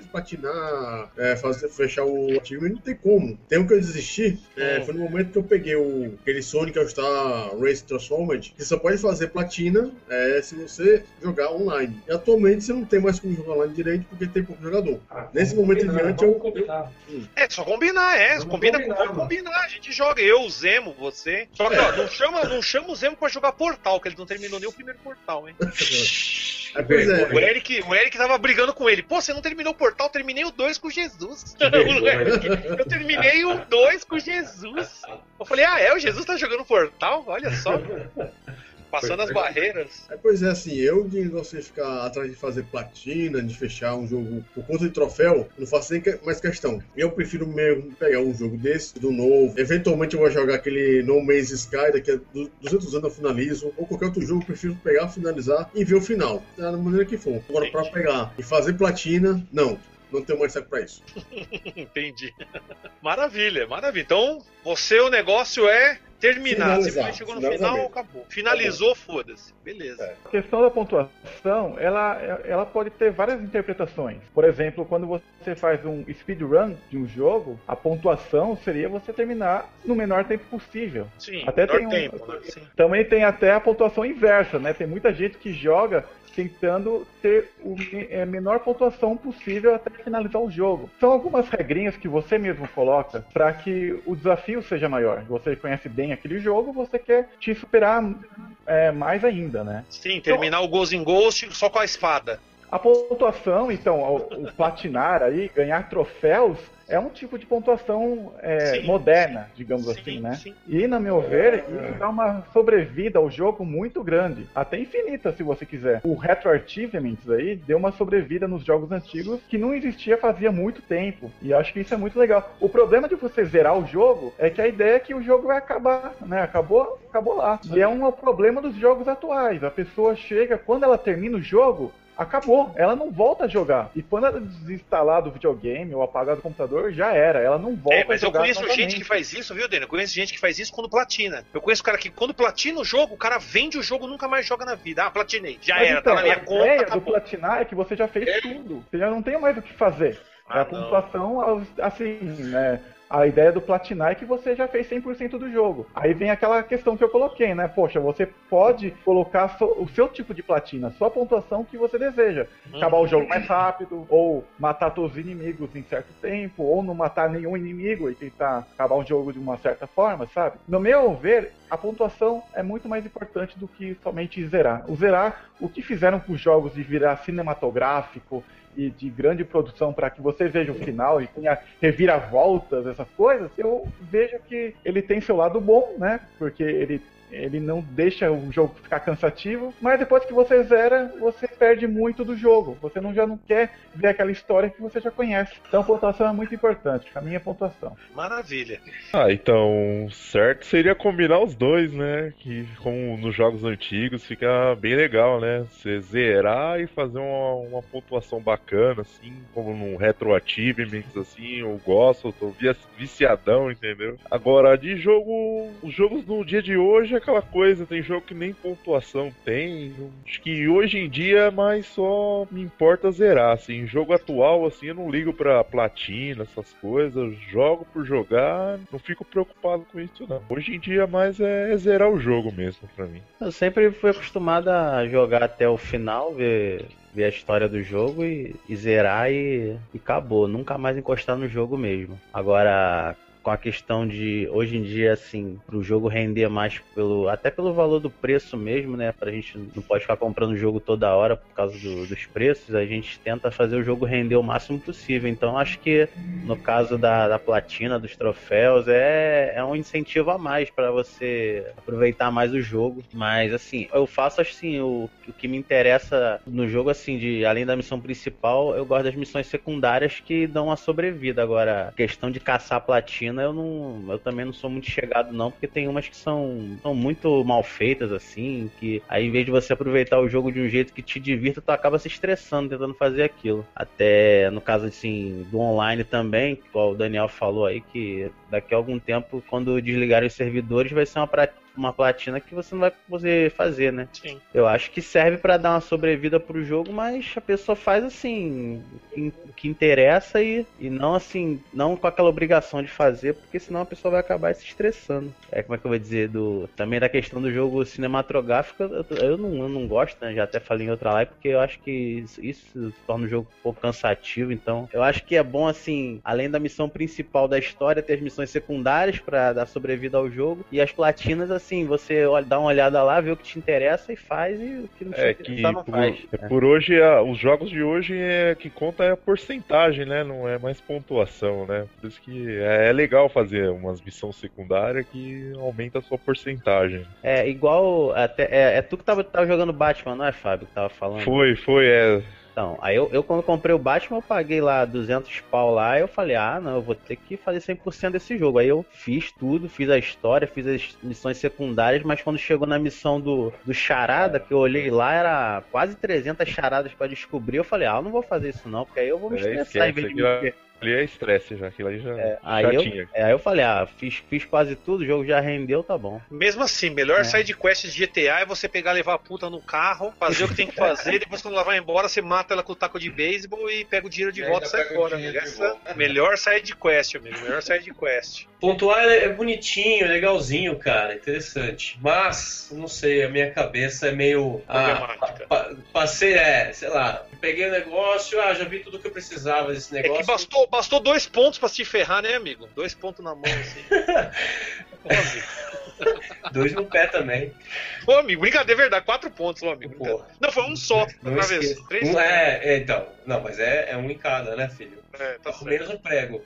platinar, é, fazer, fechar o time, não tem como. Tem um que eu desisti, é, foi no momento que eu peguei o, aquele Sonic All Star Race Transformed, que só pode fazer platina é, se você jogar online. E atualmente você não tem mais como jogar online direito porque tem pouco jogador. Nesse momento em diante eu. Combinar. É, só combinar, é. Vamos Combina, combinar, vamos combinar, a gente joga. Eu, o Zemo, você. Só que, ó, não chama, não chama o Zemo pra jogar Portal, que ele não terminou nem o primeiro Portal, hein? É, pois é. O Eric, o Eric tava brigando com ele. Pô, você não terminou o Portal? Terminei o 2 com Jesus. eu terminei o 2 com Jesus. Eu falei, ah, é? O Jesus tá jogando Portal? Olha só. Passando as barreiras. É, pois é, assim, eu de você ficar atrás de fazer platina, de fechar um jogo por conta de troféu, não faço nem mais questão. Eu prefiro mesmo pegar um jogo desse, do novo. Eventualmente eu vou jogar aquele No Man's Sky, daqui a du- 200 anos eu finalizo. Ou qualquer outro jogo, eu prefiro pegar, finalizar e ver o final, da maneira que for. Agora, pra pegar e fazer platina, não. Não tenho mais saco pra isso. Entendi. Maravilha, maravilha. Então, você, o negócio é terminar. Finalizar, chegou no final, acabou. Finalizou, foda-se. Beleza. A questão da pontuação, ela, ela pode ter várias interpretações. Por exemplo, quando você faz um speedrun de um jogo, a pontuação seria você terminar no menor tempo possível. Sim, Até menor tem um- tempo, né? Sim. Também tem até a pontuação inversa, né? Tem muita gente que joga tentando ter me- é, menor pontuação possível até finalizar o jogo. São algumas regrinhas que você mesmo coloca para que o desafio seja maior. Você conhece bem aquele jogo, você quer te superar é, mais ainda, né? Sim, terminar o Ghost in Ghost só com a espada. A pontuação, então, o, o platinar aí, ganhar troféus, é um tipo de pontuação é, moderna, digamos sim, assim, né? sim. E, na meu ver, isso dá uma sobrevida ao jogo muito grande, até infinita, se você quiser. O Retro Achievements aí deu uma sobrevida nos jogos antigos que não existia fazia muito tempo, e acho que isso é muito legal. O problema de você zerar o jogo é que a ideia é que o jogo vai acabar, né? Acabou, acabou lá. E é um problema dos jogos atuais. A pessoa chega, quando ela termina o jogo, acabou. Ela não volta a jogar. E quando ela desinstalar do videogame ou apagar do computador, já era. Ela não volta É, mas a eu jogar conheço novamente. gente que faz isso, viu, Daniel? Eu conheço gente que faz isso quando platina. Eu conheço cara que quando platina o jogo, o cara vende o jogo e nunca mais joga na vida. Ah, platinei. Já Mas era, então, tá na minha a conta, ideia do acabou. platinar é que você já fez tudo. Você já não tem mais o que fazer. Ah, a pontuação, assim, né? A ideia do platinar é que você já fez 100% do jogo. Aí vem aquela questão que eu coloquei, né? Poxa, você pode colocar o seu tipo de platina, sua pontuação que você deseja. Acabar o jogo mais rápido, ou matar todos os inimigos em certo tempo, ou não matar nenhum inimigo e tentar acabar o jogo de uma certa forma, sabe? No meu ver, a pontuação é muito mais importante do que somente zerar. O zerar, o que fizeram com os jogos de virar cinematográfico e de grande produção para que você veja o final e tenha reviravoltas, essas coisas, eu vejo que ele tem seu lado bom, né? Porque ele ele não deixa o jogo ficar cansativo, mas depois que você zera, você perde muito do jogo. Você não, já não quer ver aquela história que você já conhece. Então a pontuação é muito importante. A minha pontuação. Maravilha. Ah, então, certo seria combinar os dois, né? Que como nos jogos antigos fica bem legal, né? Você zerar e fazer uma, uma pontuação bacana, assim, como num retroachievements, assim, eu gosto, eu tô vi- viciadão, entendeu? Agora, de jogo, os jogos no dia de hoje é aquela coisa, tem jogo que nem pontuação tem. Acho que hoje em dia mais só me importa zerar, assim, jogo atual, assim, eu não ligo pra platina, essas coisas, jogo por jogar, não fico preocupado com isso não. Hoje em dia mais é zerar o jogo mesmo pra mim. Eu sempre fui acostumado a jogar até o final, ver, ver a história do jogo e, e zerar e, e acabou. Nunca mais encostar no jogo mesmo. Agora, com a questão de hoje em dia, assim, pro jogo render mais pelo. Até pelo valor do preço mesmo, né? Pra gente não pode ficar comprando o jogo toda hora por causa do- dos preços, a gente tenta fazer o jogo render o máximo possível. Então acho que no caso da, da platina, dos troféus, é, é um incentivo a mais pra você aproveitar mais o jogo. Mas assim, eu faço assim, o, o que me interessa no jogo, assim, de além da missão principal, eu gosto das missões secundárias que dão a sobrevida. Agora, questão de caçar platina, eu não. Eu também não sou muito chegado, não, porque tem umas que são, são muito mal feitas, assim, que aí em vez de você aproveitar o jogo de um jeito que te divirta, tu acaba se estressando tentando fazer aquilo. Até no caso assim, do online também, igual o Daniel falou aí, que daqui a algum tempo, quando desligarem os servidores, vai ser uma pra- uma platina que você não vai poder fazer, né? Sim. Eu acho que serve pra dar uma sobrevida pro jogo, mas a pessoa faz assim, o que interessa e, e não assim, não com aquela obrigação de fazer, porque senão a pessoa vai acabar se estressando. É como é que eu vou dizer do também da questão do jogo cinematográfico, eu, eu não, eu não gosto, né? Já até falei em outra live, porque eu acho que isso, isso torna o jogo um pouco cansativo, então eu acho que é bom assim, além da missão principal da história, ter as missões secundárias pra dar sobrevida ao jogo e as platinas assim, você olha, dá uma olhada lá, vê o que te interessa e faz e o que não te É que interessa não por, faz. é por hoje, a- os jogos de hoje é que conta é a porcentagem, né? Não é mais pontuação, né? Por isso que é, é legal fazer umas missões secundárias que aumenta a sua porcentagem. É, igual. Até, é, é tu que tava, tava jogando Batman, não é, Fábio? Que tava falando? Foi, foi, é. Então, aí eu, eu quando comprei o Batman, eu paguei lá 200 pau lá, eu falei, ah, não, eu vou ter que fazer 100% desse jogo. Aí eu fiz tudo, fiz a história, fiz as missões secundárias, mas quando chegou na missão do, do Charada, que eu olhei lá, era quase 300 charadas pra descobrir, eu falei, ah, eu não vou fazer isso não, porque aí eu vou me É, estressar em vez de me ali é estresse já, aquilo ali já, Aí já eu, tinha. é, aí eu falei, ah, fiz, fiz quase tudo, o jogo já rendeu, tá bom. Mesmo assim, melhor É. side quest de GTA é você pegar, levar a puta no carro, fazer o que tem que fazer, e depois quando ela vai embora, você mata ela com o taco de beisebol e pega o dinheiro de E volta e sai fora, de Essa volta. melhor side quest, amigo. Melhor side quest. Pontuar é é bonitinho, legalzinho, cara, interessante. Mas, não sei, a minha cabeça é meio. Ah, Problemática. pa- passei, é, sei lá, peguei o negócio, ah, já vi tudo que eu precisava desse É negócio. que bastou, bastou dois pontos pra se ferrar, né, amigo? Dois pontos na mão, assim. Dois no pé também. Ô, amigo, brincadeira, é verdade. Quatro pontos, ô, amigo. Não, foi um só. Não Outra vez. Três Um, é, é, então. Não, mas é, é um em cada, né, filho? É, tá Ao menos um prego.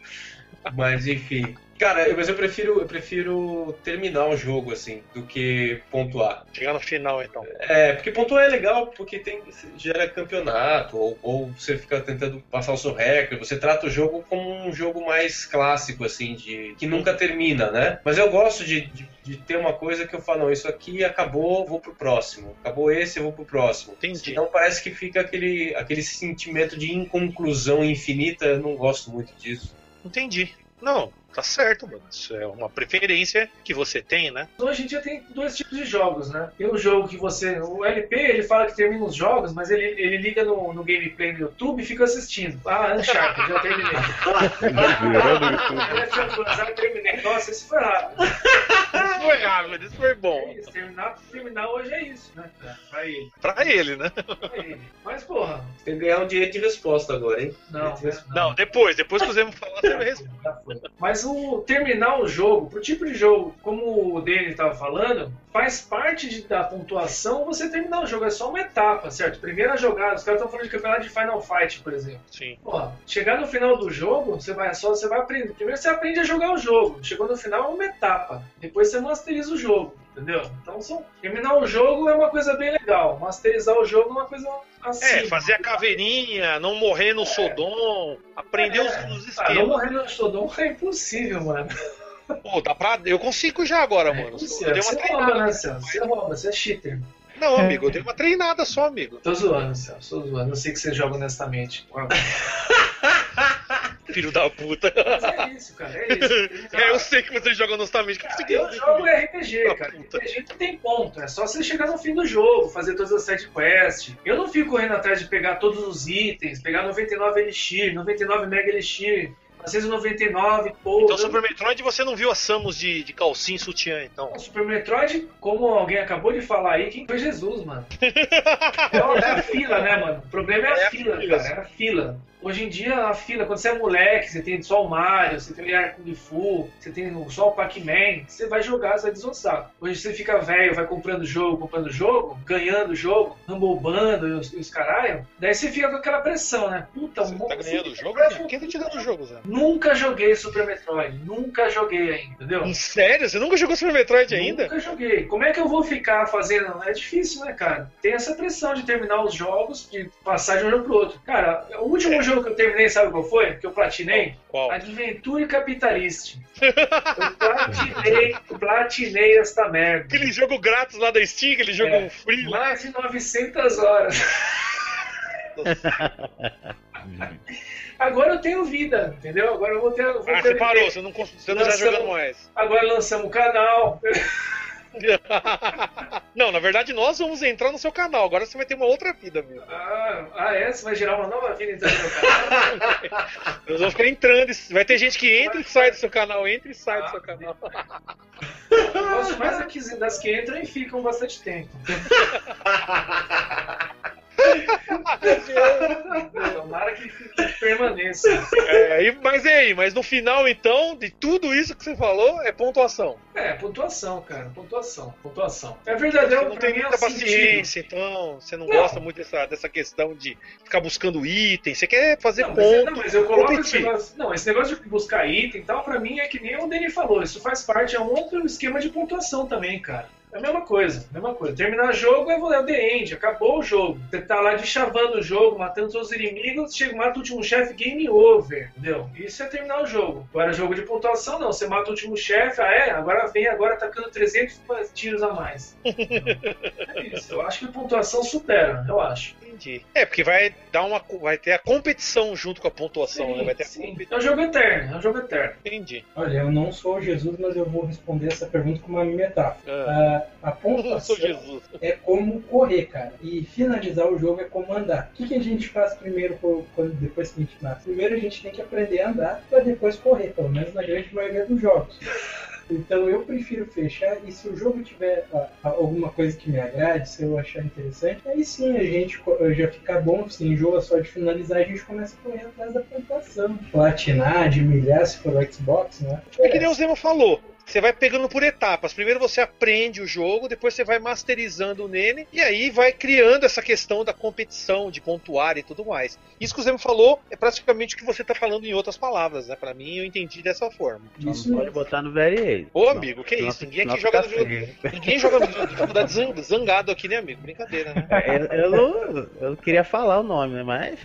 Mas enfim. Cara, eu- mas eu prefiro, eu prefiro terminar o jogo, assim, do que pontuar. Chegar no final, então. É, porque pontuar é legal, porque tem, gera campeonato, ou, ou você fica tentando passar o seu recorde, você trata o jogo como um jogo mais clássico, assim, de que nunca termina, né? Mas eu gosto de, de, de ter uma coisa que eu falo, não, isso aqui acabou, vou pro próximo. Acabou esse, eu vou pro próximo. Entendi. Então parece que fica aquele, aquele sentimento de inconclusão infinita, eu não gosto muito disso. Entendi. Não, tá certo, mano. Isso é uma preferência que você tem, né? Hoje em dia tem dois tipos de jogos, né? Tem o jogo que você. O LP ele fala que termina os jogos, mas ele, ele liga no, no gameplay no YouTube e fica assistindo. Ah, Uncharted, já terminei. Já terminei. Nossa, isso foi rápido. Isso foi rápido, isso foi É bom. isso, terminar, terminar hoje é isso, né? Pra ele. Pra ele, né? Pra ele. Mas, porra, Tem que ganhar um direito de resposta agora, hein? não. Não, depois, depois que o Zé me falar, você me responde. Já foi. Mas o terminar o jogo, pro tipo de jogo, como o Danny estava falando, faz parte de- da pontuação você terminar o jogo. É só uma etapa, certo? Primeira jogada, os caras estão falando de campeonato de Final Fight, por exemplo. Sim. Porra, chegar no final do jogo, você vai só, você vai aprender. Primeiro você aprende a jogar o jogo. Chegou no final é uma etapa. Depois você masteriza o jogo, entendeu? Então só, terminar o jogo é uma coisa bem legal. Masterizar o jogo é uma coisa assim. É, fazer a caveirinha, não morrer no Sodom, aprender os, os Ah, não esquemas. morrer no Stodon é impossível, mano. Pô, dá pra. Eu consigo já agora, mano. Você, Eu dei uma você rouba, treinada. né, Celso? Você rouba, você é cheater. Não, amigo, eu dei uma treinada só, amigo. Tô zoando, Celso, tô zoando. Eu sei que você joga honestamente. Filho da puta. Mas é isso, cara, é isso. É, eu sei que você joga honestamente. que Eu jogo RPG, cara. Puta. RPG não tem ponto. É só você chegar no fim do jogo, fazer todas as side quests. Eu não fico correndo atrás de pegar todos os itens, pegar 99 Elixir, 99 Mega Elixir, 499, pô. Então, Super Metroid, você não viu a Samus de, de calcinha e sutiã, então. O Super Metroid, como alguém acabou de falar aí, quem foi Jesus, mano? Então, é a fila, né, mano? O problema é a É a fila, fila, cara. É a fila. Hoje em dia, a fila, quando você é moleque, você tem só o Mario, você tem o Yar Kung Fu, você tem só o Pac-Man, você vai jogar, você vai desossar. Hoje você fica velho, vai comprando jogo, comprando jogo, ganhando jogo, rambobando e os, e os caralho. Daí você fica com aquela pressão, né? Puta, Você um tá ganhando o jogo? Um- Quem tá te dando o jogo, Zé? Nunca joguei Super Metroid, nunca joguei ainda, entendeu? Em sério? Você nunca jogou Super Metroid ainda? Nunca joguei. Como é que eu vou ficar fazendo? É difícil, né, cara? Tem essa pressão de terminar os jogos, de passar de um jogo pro outro. Cara, o último jogo que eu terminei, sabe qual foi? Que eu platinei? Qual? Adventure Capitalist. Eu platinei, platinei esta merda. Aquele jogo grátis lá da Steam, aquele jogo É. free lá. Mais de 900 horas. Agora eu tenho vida, entendeu? Agora eu vou ter. Vou Ah, ter você parou, você não, você não tá Lançamos- jogando mais. Agora lançamos o canal. Não, na verdade nós vamos entrar no seu canal. Agora você vai ter uma outra vida, meu. Ah, ah, é? Você vai gerar uma nova vida então no meu canal? Nós vamos ficar entrando. Vai ter gente que entra e sai do seu canal, entra e sai do seu canal. Eu gosto mais das que entram e ficam bastante tempo. Tomara que, que permaneça. É, e- mas e aí? Mas no final, então, de tudo isso que você falou, é pontuação. É, pontuação, cara. Pontuação. Pontuação. É verdadeiro, Você não tem mim é muita sentido. paciência, então. Você não, Não. gosta muito dessa, dessa questão de ficar buscando item. Você quer fazer Não, mas, é- ponto. não, mas eu coloco esse negócio. Não, esse negócio de buscar item e tal, pra mim é que nem o Danny falou. Isso faz parte, é um outro esquema de pontuação também, cara. É a mesma coisa, mesma coisa. Terminar o jogo é o The End, acabou o jogo. Você tá lá deschavando o jogo, matando seus inimigos, chega, mata o último chefe, game over, entendeu? Isso é terminar o jogo. Agora, jogo de pontuação, não. Você mata o último chefe, ah é, agora vem agora atacando 300 tiros a mais. é isso, eu acho que pontuação supera, eu acho. Entendi. É, porque vai dar uma. Vai ter a competição junto com a pontuação, né? Vai ter Sim, é um jogo eterno, é um jogo eterno. Entendi. Olha, eu não sou Jesus, mas eu vou responder essa pergunta com uma metáfora. Ah, Ah, a eu pontuação sou Jesus. é como correr, cara. E finalizar o jogo é como andar. O que, que a gente faz primeiro quando, depois que a gente nasce? Primeiro a gente tem que aprender a andar para depois correr, pelo menos na grande maioria dos jogos. Então eu prefiro fechar e se o jogo tiver ah, alguma coisa que me agrade, se eu achar interessante, aí sim a gente já fica bom, se enjoa só de finalizar, a gente começa a correr atrás da pontuação. Platinar, de milhar se for o Xbox, né? É que nem o falou. Você vai pegando por etapas. Primeiro você aprende o jogo, depois você vai masterizando nele, e aí vai criando essa questão da competição, de pontuar e tudo mais. Isso que o Zema falou é praticamente o que você tá falando em outras palavras, né? Pra mim, eu entendi dessa forma. Isso Não pode botar no Age. Ô, amigo, que Senão- isso? Ninguém aqui joga no feio. Ninguém joga no dificuldade zang- zangado aqui, né, amigo? Brincadeira, né? Eu, eu eu não queria falar o nome, né? Mas.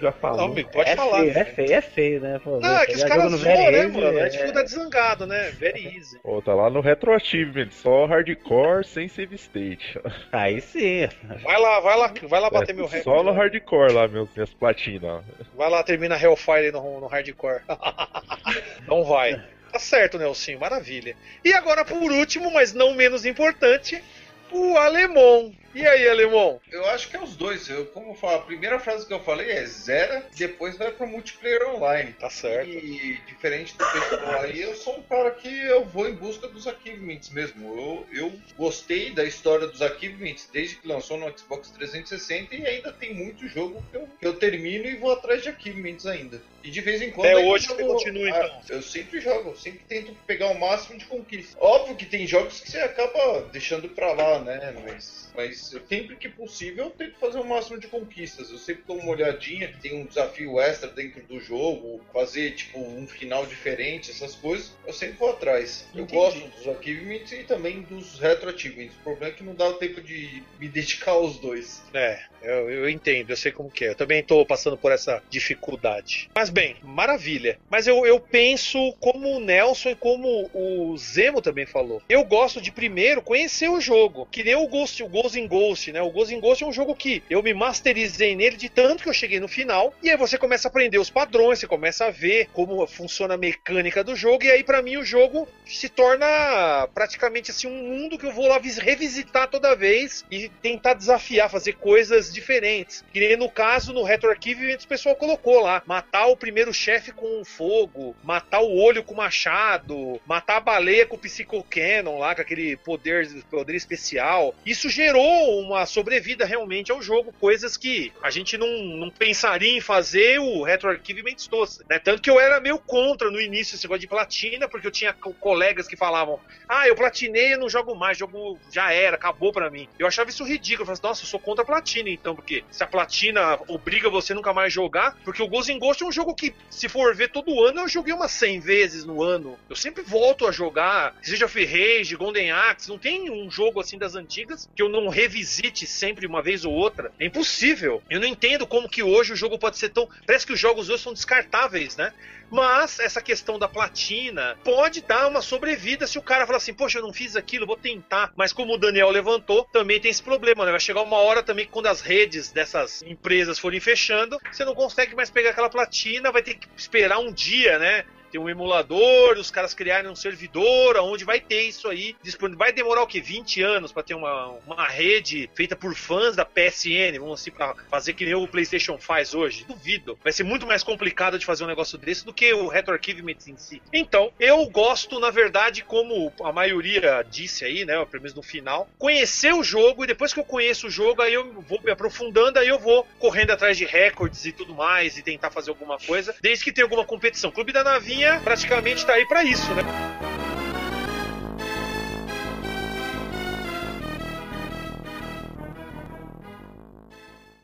Já Não, falou. amigo, pode é falar. Feio, é feio, é feio, né? Pô, Não, é que os caras zoam, né, mano? É é- dificuldade zangado, né? Very easy. Pô, tá lá no Retro Achievement, só hardcore sem save state. Aí sim. Vai lá, vai lá, vai lá bater É, meu recorde. só no hardcore lá, meus, minhas platinas. Vai lá, termina Hellfire no, no hardcore. Então vai. Tá certo, Nelson, maravilha. E agora, por último, mas não menos importante, o alemão. E aí, alemão? Eu acho que é os dois. Eu, como eu falo, a primeira frase que eu falei é zera, depois vai pro multiplayer online. Tá certo. E diferente do pessoal aí, eu sou um cara que eu vou em busca dos achievements mesmo. Eu, eu gostei da história dos achievements desde que lançou no Xbox 360 e ainda tem muito jogo que eu, que eu termino e vou atrás de achievements ainda. E de vez em quando. Até hoje você continua, Ah, então? Eu sempre jogo, eu sempre tento pegar o máximo de conquista. Óbvio que tem jogos que você acaba deixando pra lá, né? Mas, mas eu, sempre que possível eu tento fazer o máximo de conquistas. Eu sempre dou uma olhadinha, tem um desafio extra dentro do jogo, fazer tipo um final diferente, essas coisas. Eu sempre vou atrás. Eu Entendi. gosto dos achievements e também dos retro achievements. O problema é que não dá o tempo de me dedicar aos dois. É, eu, eu entendo, eu sei como que é. Eu também tô passando por essa dificuldade. Mas bem, maravilha. Mas eu, eu penso como o Nelson e como o Zemo também falou. Eu gosto de primeiro conhecer o jogo. Que nem o Ghost, o Ghost in Ghost, né? O Ghost in Ghost é um jogo que eu me masterizei nele de tanto que eu cheguei no final. E aí você começa a aprender os padrões, você começa a ver como funciona a mecânica do jogo. E aí, pra mim, o jogo se torna praticamente assim um mundo que eu vou lá vis- revisitar toda vez e tentar desafiar, fazer coisas diferentes. Que nem no caso, no Retro Archive, o pessoal colocou lá: matar o primeiro chefe com fogo, matar o olho com machado, matar a baleia com o Psycho Cannon lá, com aquele poder, poder especial. Isso gerou uma sobrevida realmente ao jogo, coisas que a gente não, não pensaria em fazer o Retro Archive trouxe. Né? Tanto que eu era meio contra no início esse negócio de platina, porque eu tinha co- colegas que falavam: Ah, eu platinei, eu não jogo mais, jogo já era, acabou pra mim. Eu achava isso ridículo. Eu falava, assim, nossa, eu sou contra a platina, então, porque se a platina obriga você nunca mais jogar, porque o Ghost in Ghost é um jogo que, se for ver todo ano, eu joguei umas 100 vezes no ano. Eu sempre volto a jogar, seja of Rage, Golden Axe, não tem um jogo assim das antigas que eu não revisite sempre uma vez ou outra. É impossível. Eu não entendo como que hoje o jogo pode ser tão. Parece que os jogos hoje são descartáveis, né? Mas essa questão da platina pode dar uma sobrevida se o cara falar assim, poxa, eu não fiz aquilo, vou tentar. Mas como o Daniel levantou, também tem esse problema, né? Vai chegar uma hora também que quando as redes dessas empresas forem fechando, você não consegue mais pegar aquela platina, vai ter que esperar um dia, né? Tem um emulador, os caras criarem um servidor onde vai ter isso aí disponível. Vai demorar o quê? 20 anos para ter uma, uma rede feita por fãs da PSN, vamos assim, pra fazer que nem o PlayStation faz hoje? Duvido. Vai ser muito mais complicado de fazer um negócio desse do que o Retro Archivement em si. Então, eu gosto, na verdade, como a maioria disse aí, né? Pelo menos no final, conhecer o jogo e depois que eu conheço o jogo, aí eu vou me aprofundando, aí eu vou correndo atrás de recordes e tudo mais e tentar fazer alguma coisa, desde que tenha alguma competição. Clube da Navinha praticamente tá aí pra isso, né?